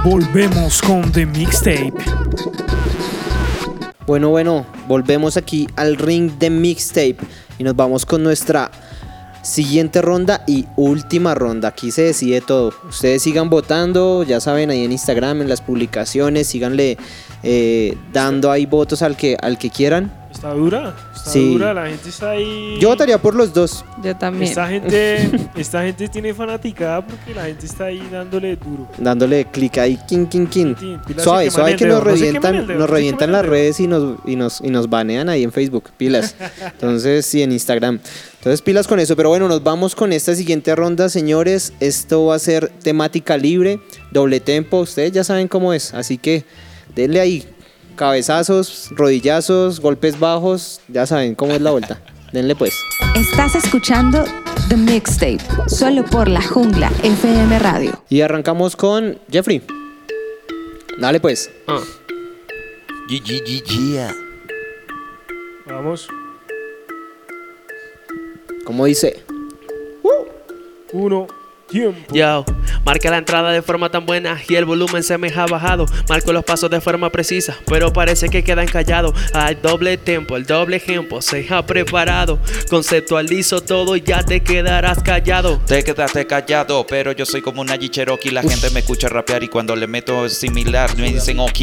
[SPEAKER 4] Volvemos con The Mixtape.
[SPEAKER 3] Bueno, bueno, volvemos aquí al ring de mixtape y nos vamos con nuestra siguiente ronda y última ronda. Aquí se decide todo. Ustedes sigan votando, ya saben, ahí en Instagram, en las publicaciones, síganle eh, dando ahí votos al que, al que quieran.
[SPEAKER 4] Está dura, está
[SPEAKER 3] Sí.
[SPEAKER 4] dura, la gente está ahí.
[SPEAKER 3] Yo votaría por los dos.
[SPEAKER 2] Yo también.
[SPEAKER 4] Esta gente, <laughs> esta gente tiene fanaticada porque la gente está ahí dándole duro.
[SPEAKER 3] Dándole clic ahí, kin, kin, kin. Suave, suave que nos revientan, nos revientan las redes y nos, y, nos, y nos banean ahí en Facebook, pilas. <laughs> Entonces, sí, en Instagram. Entonces, pilas con eso. Pero bueno, nos vamos con esta siguiente ronda, señores. Esto va a ser temática libre, doble tempo. Ustedes ya saben cómo es. Así que denle ahí cabezazos, rodillazos, golpes bajos. Ya saben cómo es la vuelta. Denle pues.
[SPEAKER 1] Estás escuchando The Mixtape, solo por la jungla FM Radio.
[SPEAKER 3] Y arrancamos con Jeffrey. Dale pues.
[SPEAKER 4] Vamos.
[SPEAKER 3] ¿Cómo dice?
[SPEAKER 4] Uno, tiempo.
[SPEAKER 6] Yo, marca la entrada de forma tan buena y el volumen se me ha bajado. Marco los pasos de forma precisa, pero parece que quedan callados. Hay doble tempo, el doble ejemplo se ha preparado. Conceptualizo todo y ya te quedarás callado.
[SPEAKER 5] Te quedaste callado, pero yo soy como una Cherokee. La gente me escucha rapear y cuando le meto similar me dicen ok.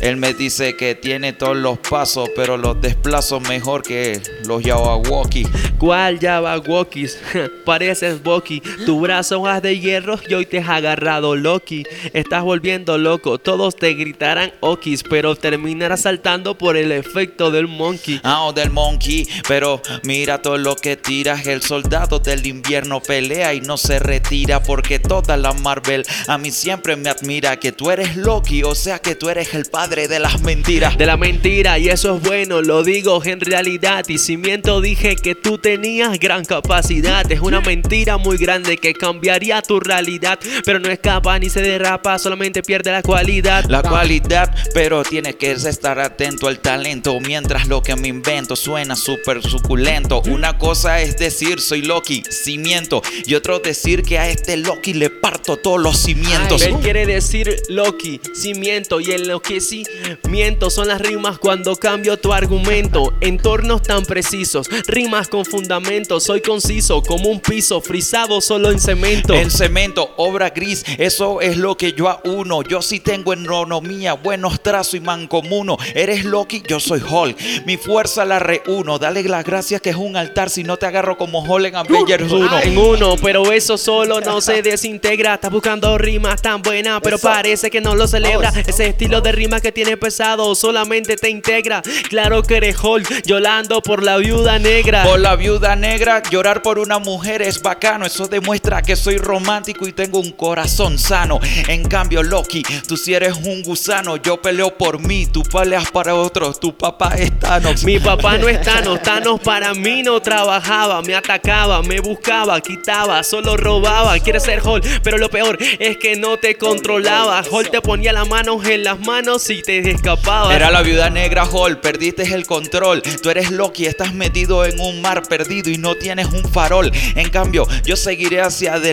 [SPEAKER 5] Él me dice que tiene todos los pasos, pero los desplazo mejor que los Yawawaki.
[SPEAKER 6] ¿Cuál Walkies? <laughs> Pareces Boki, tu brazo de hierro y hoy te has agarrado Loki. Estás volviendo loco, todos te gritarán Okis, pero terminarás saltando por el efecto del monkey.
[SPEAKER 5] Ah, o del monkey, pero mira todo lo que tiras. El soldado del invierno pelea y no se retira porque toda la Marvel a mí siempre me admira que tú eres Loki, o sea que tú eres el padre de las mentiras.
[SPEAKER 6] De la mentira, y eso es bueno, lo digo en realidad. Y si miento, dije que tú tenías gran capacidad. Es una mentira muy grande que cambiaría tu realidad. Pero no escapa ni se derrapa, solamente pierde la cualidad.
[SPEAKER 5] La cualidad, pero tienes que estar atento al talento. Mientras lo que me invento suena súper suculento. Una cosa es decir soy Loki, cimiento. Y otro decir que a este Loki le parto todos los cimientos.
[SPEAKER 6] Él quiere decir Loki, cimiento y en lo que sí miento son las rimas cuando cambio tu argumento. Entornos tan precisos, rimas con fundamento. Soy conciso como un piso frisado solo en cemento.
[SPEAKER 5] En cemento, obra gris, eso es lo que yo uno. Yo sí tengo economía, buenos trazos y mancomuno. Eres Loki, yo soy Hulk. Mi fuerza la reúno. Dale las gracias que es un altar si no te agarro como Hulk en Avengers 1.
[SPEAKER 6] En uno, pero eso solo no se desintegra. Estás buscando rimas tan buenas, pero parece que no lo celebra. Ese estilo de rima que tiene pesado solamente te integra. Claro que eres Hulk, llorando por la viuda negra.
[SPEAKER 5] Por la viuda negra, llorar por una mujer es bacano. Eso demuestra que soy romántico y tengo un corazón sano. En cambio, Loki, tú si eres un gusano. Yo peleo por mí, tú peleas para otros. Tu papá es Thanos.
[SPEAKER 6] Mi papá no es Thanos, Thanos para mí no trabajaba, me atacaba, me buscaba, quitaba, solo robaba. Quieres ser Hulk, pero lo peor es que no te controlaba. Hulk te ponía las manos en las manos y te escapaba.
[SPEAKER 5] Era la viuda negra, Hall, perdiste el control. Tú eres Loki, estás metido en un mar perdido y no tienes un farol. En cambio, yo seguiré hacia adelante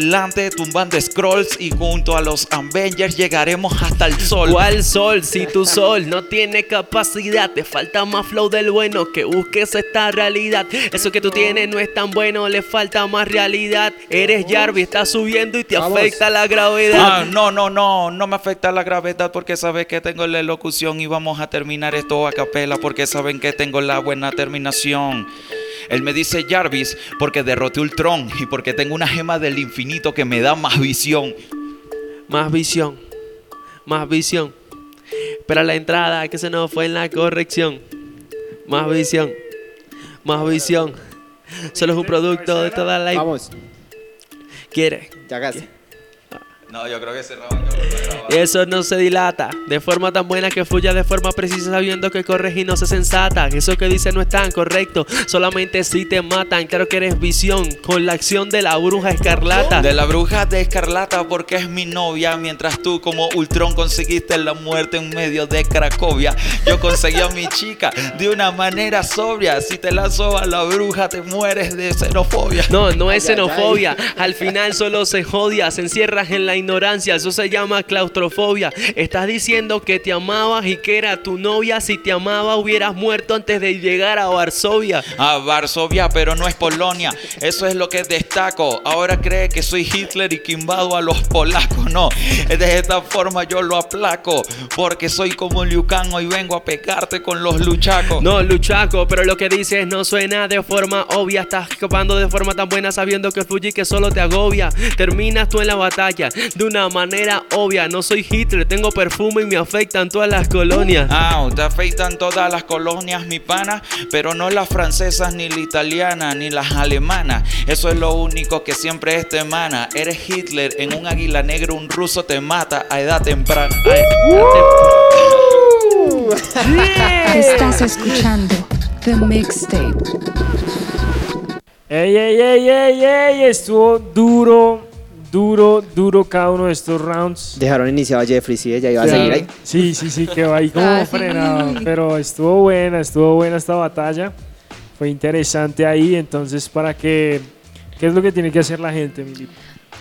[SPEAKER 5] tumbando Scrolls y junto a los Avengers llegaremos hasta el sol.
[SPEAKER 6] ¿Cuál sol? Si tu sol no tiene capacidad, te falta más flow del bueno que busques esta realidad. Eso que tú tienes no es tan bueno, le falta más realidad. Eres Jarvis, estás subiendo y te afecta la gravedad.
[SPEAKER 5] Ah, no, no, no, no me afecta la gravedad porque sabes que tengo la elocución y vamos a terminar esto a capela porque saben que tengo la buena terminación. Él me dice Jarvis porque derroté Ultron y porque tengo una gema del infinito que me da más visión.
[SPEAKER 6] Más visión, más visión. Pero la entrada que se nos fue en la corrección. Más visión, más visión. Solo es un producto de toda la.
[SPEAKER 3] Vamos.
[SPEAKER 6] ¿Quiere?
[SPEAKER 3] Ya casi.
[SPEAKER 5] No, yo creo que cerramos.
[SPEAKER 6] Eso no se dilata de forma tan buena que fluya de forma precisa sabiendo que corres y no se sensata. Eso que dice no es tan correcto, solamente si te matan. Claro que eres visión con la acción de la bruja escarlata.
[SPEAKER 5] De la bruja de escarlata porque es mi novia, mientras tú como Ultron conseguiste la muerte en medio de Cracovia. Yo conseguí a mi chica de una manera sobria. Si te lanzo a la bruja te mueres de xenofobia.
[SPEAKER 6] No, no es xenofobia. Al final solo se jodia, se encierras en la ignorancia. Eso se llama claustrofobia. Estás diciendo que te amabas y que era tu novia. Si te amaba hubieras muerto antes de llegar a Varsovia.
[SPEAKER 5] A Varsovia, pero no es Polonia. Eso es lo que destaco. Ahora cree que soy Hitler y que invado a los polacos. No, de esta forma yo lo aplaco. Porque soy como Liu Kang. Hoy vengo a pecarte con los luchacos.
[SPEAKER 6] No, luchaco, pero lo que dices no suena de forma obvia. Estás escapando de forma tan buena sabiendo que fluye y que solo te agobia. Terminas tú en la batalla de una manera obvia. No soy Hitler, tengo perfume y me afectan todas las colonias.
[SPEAKER 5] Ah, te afeitan todas las colonias, mi pana, pero no las francesas, ni la italiana, ni las alemanas. Eso es lo único que siempre es te emana. Eres Hitler, en un águila negra un ruso te mata a edad temprana. Ay,
[SPEAKER 1] Estás escuchando The Mixtape.
[SPEAKER 4] Ey, ey, ey, ey, ey, estuvo duro, duro, duro cada uno de estos rounds.
[SPEAKER 3] Dejaron iniciado a Jeffrey, sí, ella iba a seguir ahí.
[SPEAKER 4] Sí, sí, sí, quedó ahí como
[SPEAKER 2] Ah, sí.
[SPEAKER 4] frenado. Pero estuvo buena, estuvo buena esta batalla. Fue interesante ahí. Entonces, para que. ¿Qué es lo que tiene que hacer la gente, Mili?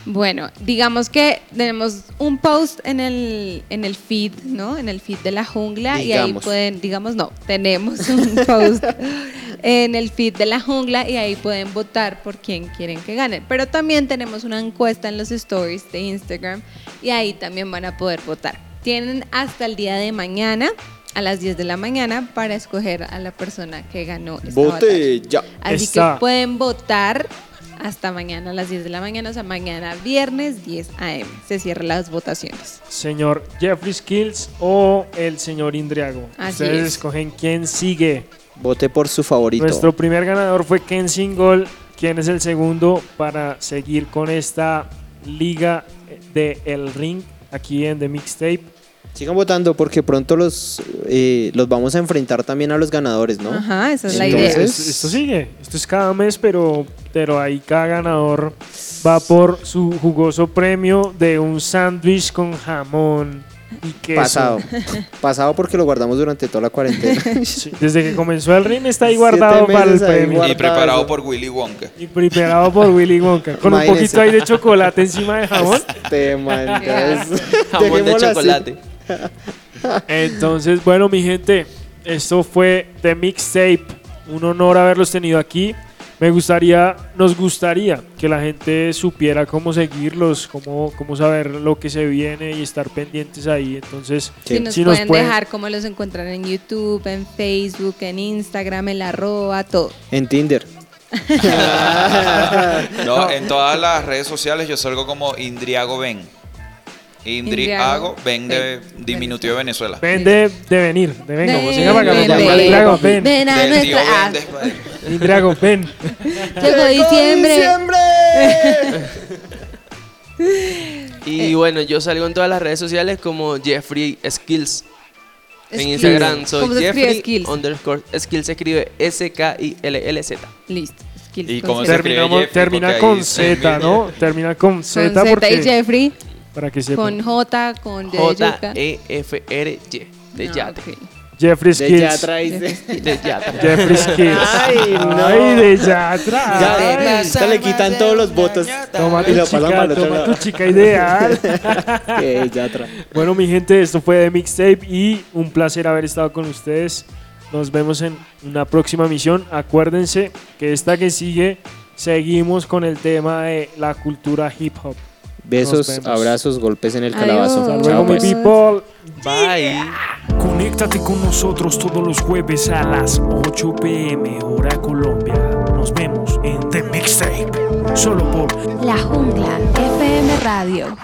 [SPEAKER 2] Bueno, digamos que tenemos un post en el, en el feed, ¿no? En el feed de la jungla y ahí pueden, digamos no, tenemos <laughs> un post en el feed de la jungla y ahí pueden votar por quién quieren que gane. Pero también tenemos una encuesta en los stories de Instagram y ahí también van a poder votar. Tienen hasta el día de mañana a las 10 de la mañana para escoger a la persona que ganó esta batalla.
[SPEAKER 3] Vote ya.
[SPEAKER 2] Así
[SPEAKER 4] Está.
[SPEAKER 2] que pueden votar hasta mañana a las 10 de la mañana, o sea, mañana viernes 10 a.m. Se cierran las votaciones.
[SPEAKER 4] Señor Jeffrey Skills o el señor Indriago.
[SPEAKER 2] Así
[SPEAKER 4] Ustedes
[SPEAKER 2] es.
[SPEAKER 4] escogen quién sigue.
[SPEAKER 3] Vote por su favorito.
[SPEAKER 4] Nuestro primer ganador fue Ken Singol. ¿Quién es el segundo para seguir con esta liga de El Ring aquí en The Mixtape?
[SPEAKER 3] Sigan votando porque pronto los, eh, los vamos a enfrentar también a los ganadores, ¿no?
[SPEAKER 2] Ajá, esa es la
[SPEAKER 3] Entonces-
[SPEAKER 2] idea.
[SPEAKER 4] Esto, esto sigue, esto es cada mes, pero, pero ahí cada ganador va por su jugoso premio de un sándwich con jamón y queso.
[SPEAKER 3] Pasado. <laughs> Pasado porque lo guardamos durante toda la cuarentena. <laughs>
[SPEAKER 4] Sí, desde que comenzó el ring está ahí guardado para el premio.
[SPEAKER 5] Y preparado por Willy Wonka.
[SPEAKER 4] Y preparado por Willy Wonka. Con un poquito ahí de chocolate encima de jamón.
[SPEAKER 3] Este man,
[SPEAKER 6] Jamón de
[SPEAKER 3] así. <laughs>
[SPEAKER 4] Entonces, bueno, mi gente, esto fue The Mixtape. Un honor haberlos tenido aquí. Me gustaría, nos gustaría que la gente supiera cómo seguirlos, cómo, cómo saber lo que se viene y estar pendientes ahí. Entonces,
[SPEAKER 2] Si nos
[SPEAKER 4] si
[SPEAKER 2] pueden dejar cómo los encuentran en YouTube, en Facebook, en Instagram, en la arroba, todo.
[SPEAKER 3] En Tinder. <laughs> <laughs>
[SPEAKER 5] No, en todas las redes sociales yo salgo como Indriago Ben. Indriago Ben de diminutivo de Venezuela.
[SPEAKER 4] Ven de, de venir, de venga, como
[SPEAKER 2] Ven,
[SPEAKER 4] siga para acá,
[SPEAKER 2] ven,
[SPEAKER 4] para acá,
[SPEAKER 2] ven.
[SPEAKER 4] Indriago, ven.
[SPEAKER 2] Ven a
[SPEAKER 5] Del tío
[SPEAKER 2] nuestra.
[SPEAKER 5] Ben de-
[SPEAKER 4] Indriago, ven.
[SPEAKER 2] Llegó diciembre. <laughs>
[SPEAKER 6] Y bueno, yo salgo en todas las redes sociales como Jeffrey Skills. En
[SPEAKER 2] Skills.
[SPEAKER 6] Instagram soy
[SPEAKER 2] ¿Cómo se escribe
[SPEAKER 6] Jeffrey
[SPEAKER 2] Skills?
[SPEAKER 6] underscore Skills se escribe S-K-I-L-L-Z.
[SPEAKER 2] Listo. Skills
[SPEAKER 5] Y se escribe
[SPEAKER 4] Terminamos,
[SPEAKER 5] Jeffrey,
[SPEAKER 4] termina
[SPEAKER 5] porque
[SPEAKER 4] con Z, ¿no? Termina con Z
[SPEAKER 2] Con Z y
[SPEAKER 4] porque
[SPEAKER 2] Jeffrey,
[SPEAKER 4] para que sepan.
[SPEAKER 2] con J, con D de yuca.
[SPEAKER 6] J-E-F-R-Y. De
[SPEAKER 2] Ah,
[SPEAKER 6] Yate.
[SPEAKER 2] ok.
[SPEAKER 4] Jeffrey's
[SPEAKER 3] De
[SPEAKER 4] Kids.
[SPEAKER 3] Yatra.
[SPEAKER 6] De Yatra. <laughs>
[SPEAKER 4] Jeffrey's Kids.
[SPEAKER 3] Ay, no.
[SPEAKER 4] Ay, de Yatra.
[SPEAKER 3] Ya,
[SPEAKER 4] Ay.
[SPEAKER 3] ahorita le quitan todos los votos.
[SPEAKER 4] Toma
[SPEAKER 3] y
[SPEAKER 4] tu
[SPEAKER 3] lo pasan
[SPEAKER 4] chica,
[SPEAKER 3] para el otro
[SPEAKER 4] toma
[SPEAKER 3] lado.
[SPEAKER 4] tu chica ideal. <laughs>
[SPEAKER 3] Que Yatra.
[SPEAKER 4] Bueno, mi gente, esto fue de Mixtape y un placer haber estado con ustedes. Nos vemos en una próxima misión. Acuérdense que esta que sigue, seguimos con el tema de la cultura hip hop.
[SPEAKER 3] Besos, abrazos, golpes en el
[SPEAKER 2] Adiós.
[SPEAKER 3] calabazo. Chao,
[SPEAKER 4] mi
[SPEAKER 3] pues.
[SPEAKER 4] people.
[SPEAKER 6] Bye.
[SPEAKER 14] Conéctate con nosotros todos los jueves a las 8 pm hora Colombia. Nos vemos en The Mixtape. Solo por
[SPEAKER 1] La Jungla FM Radio.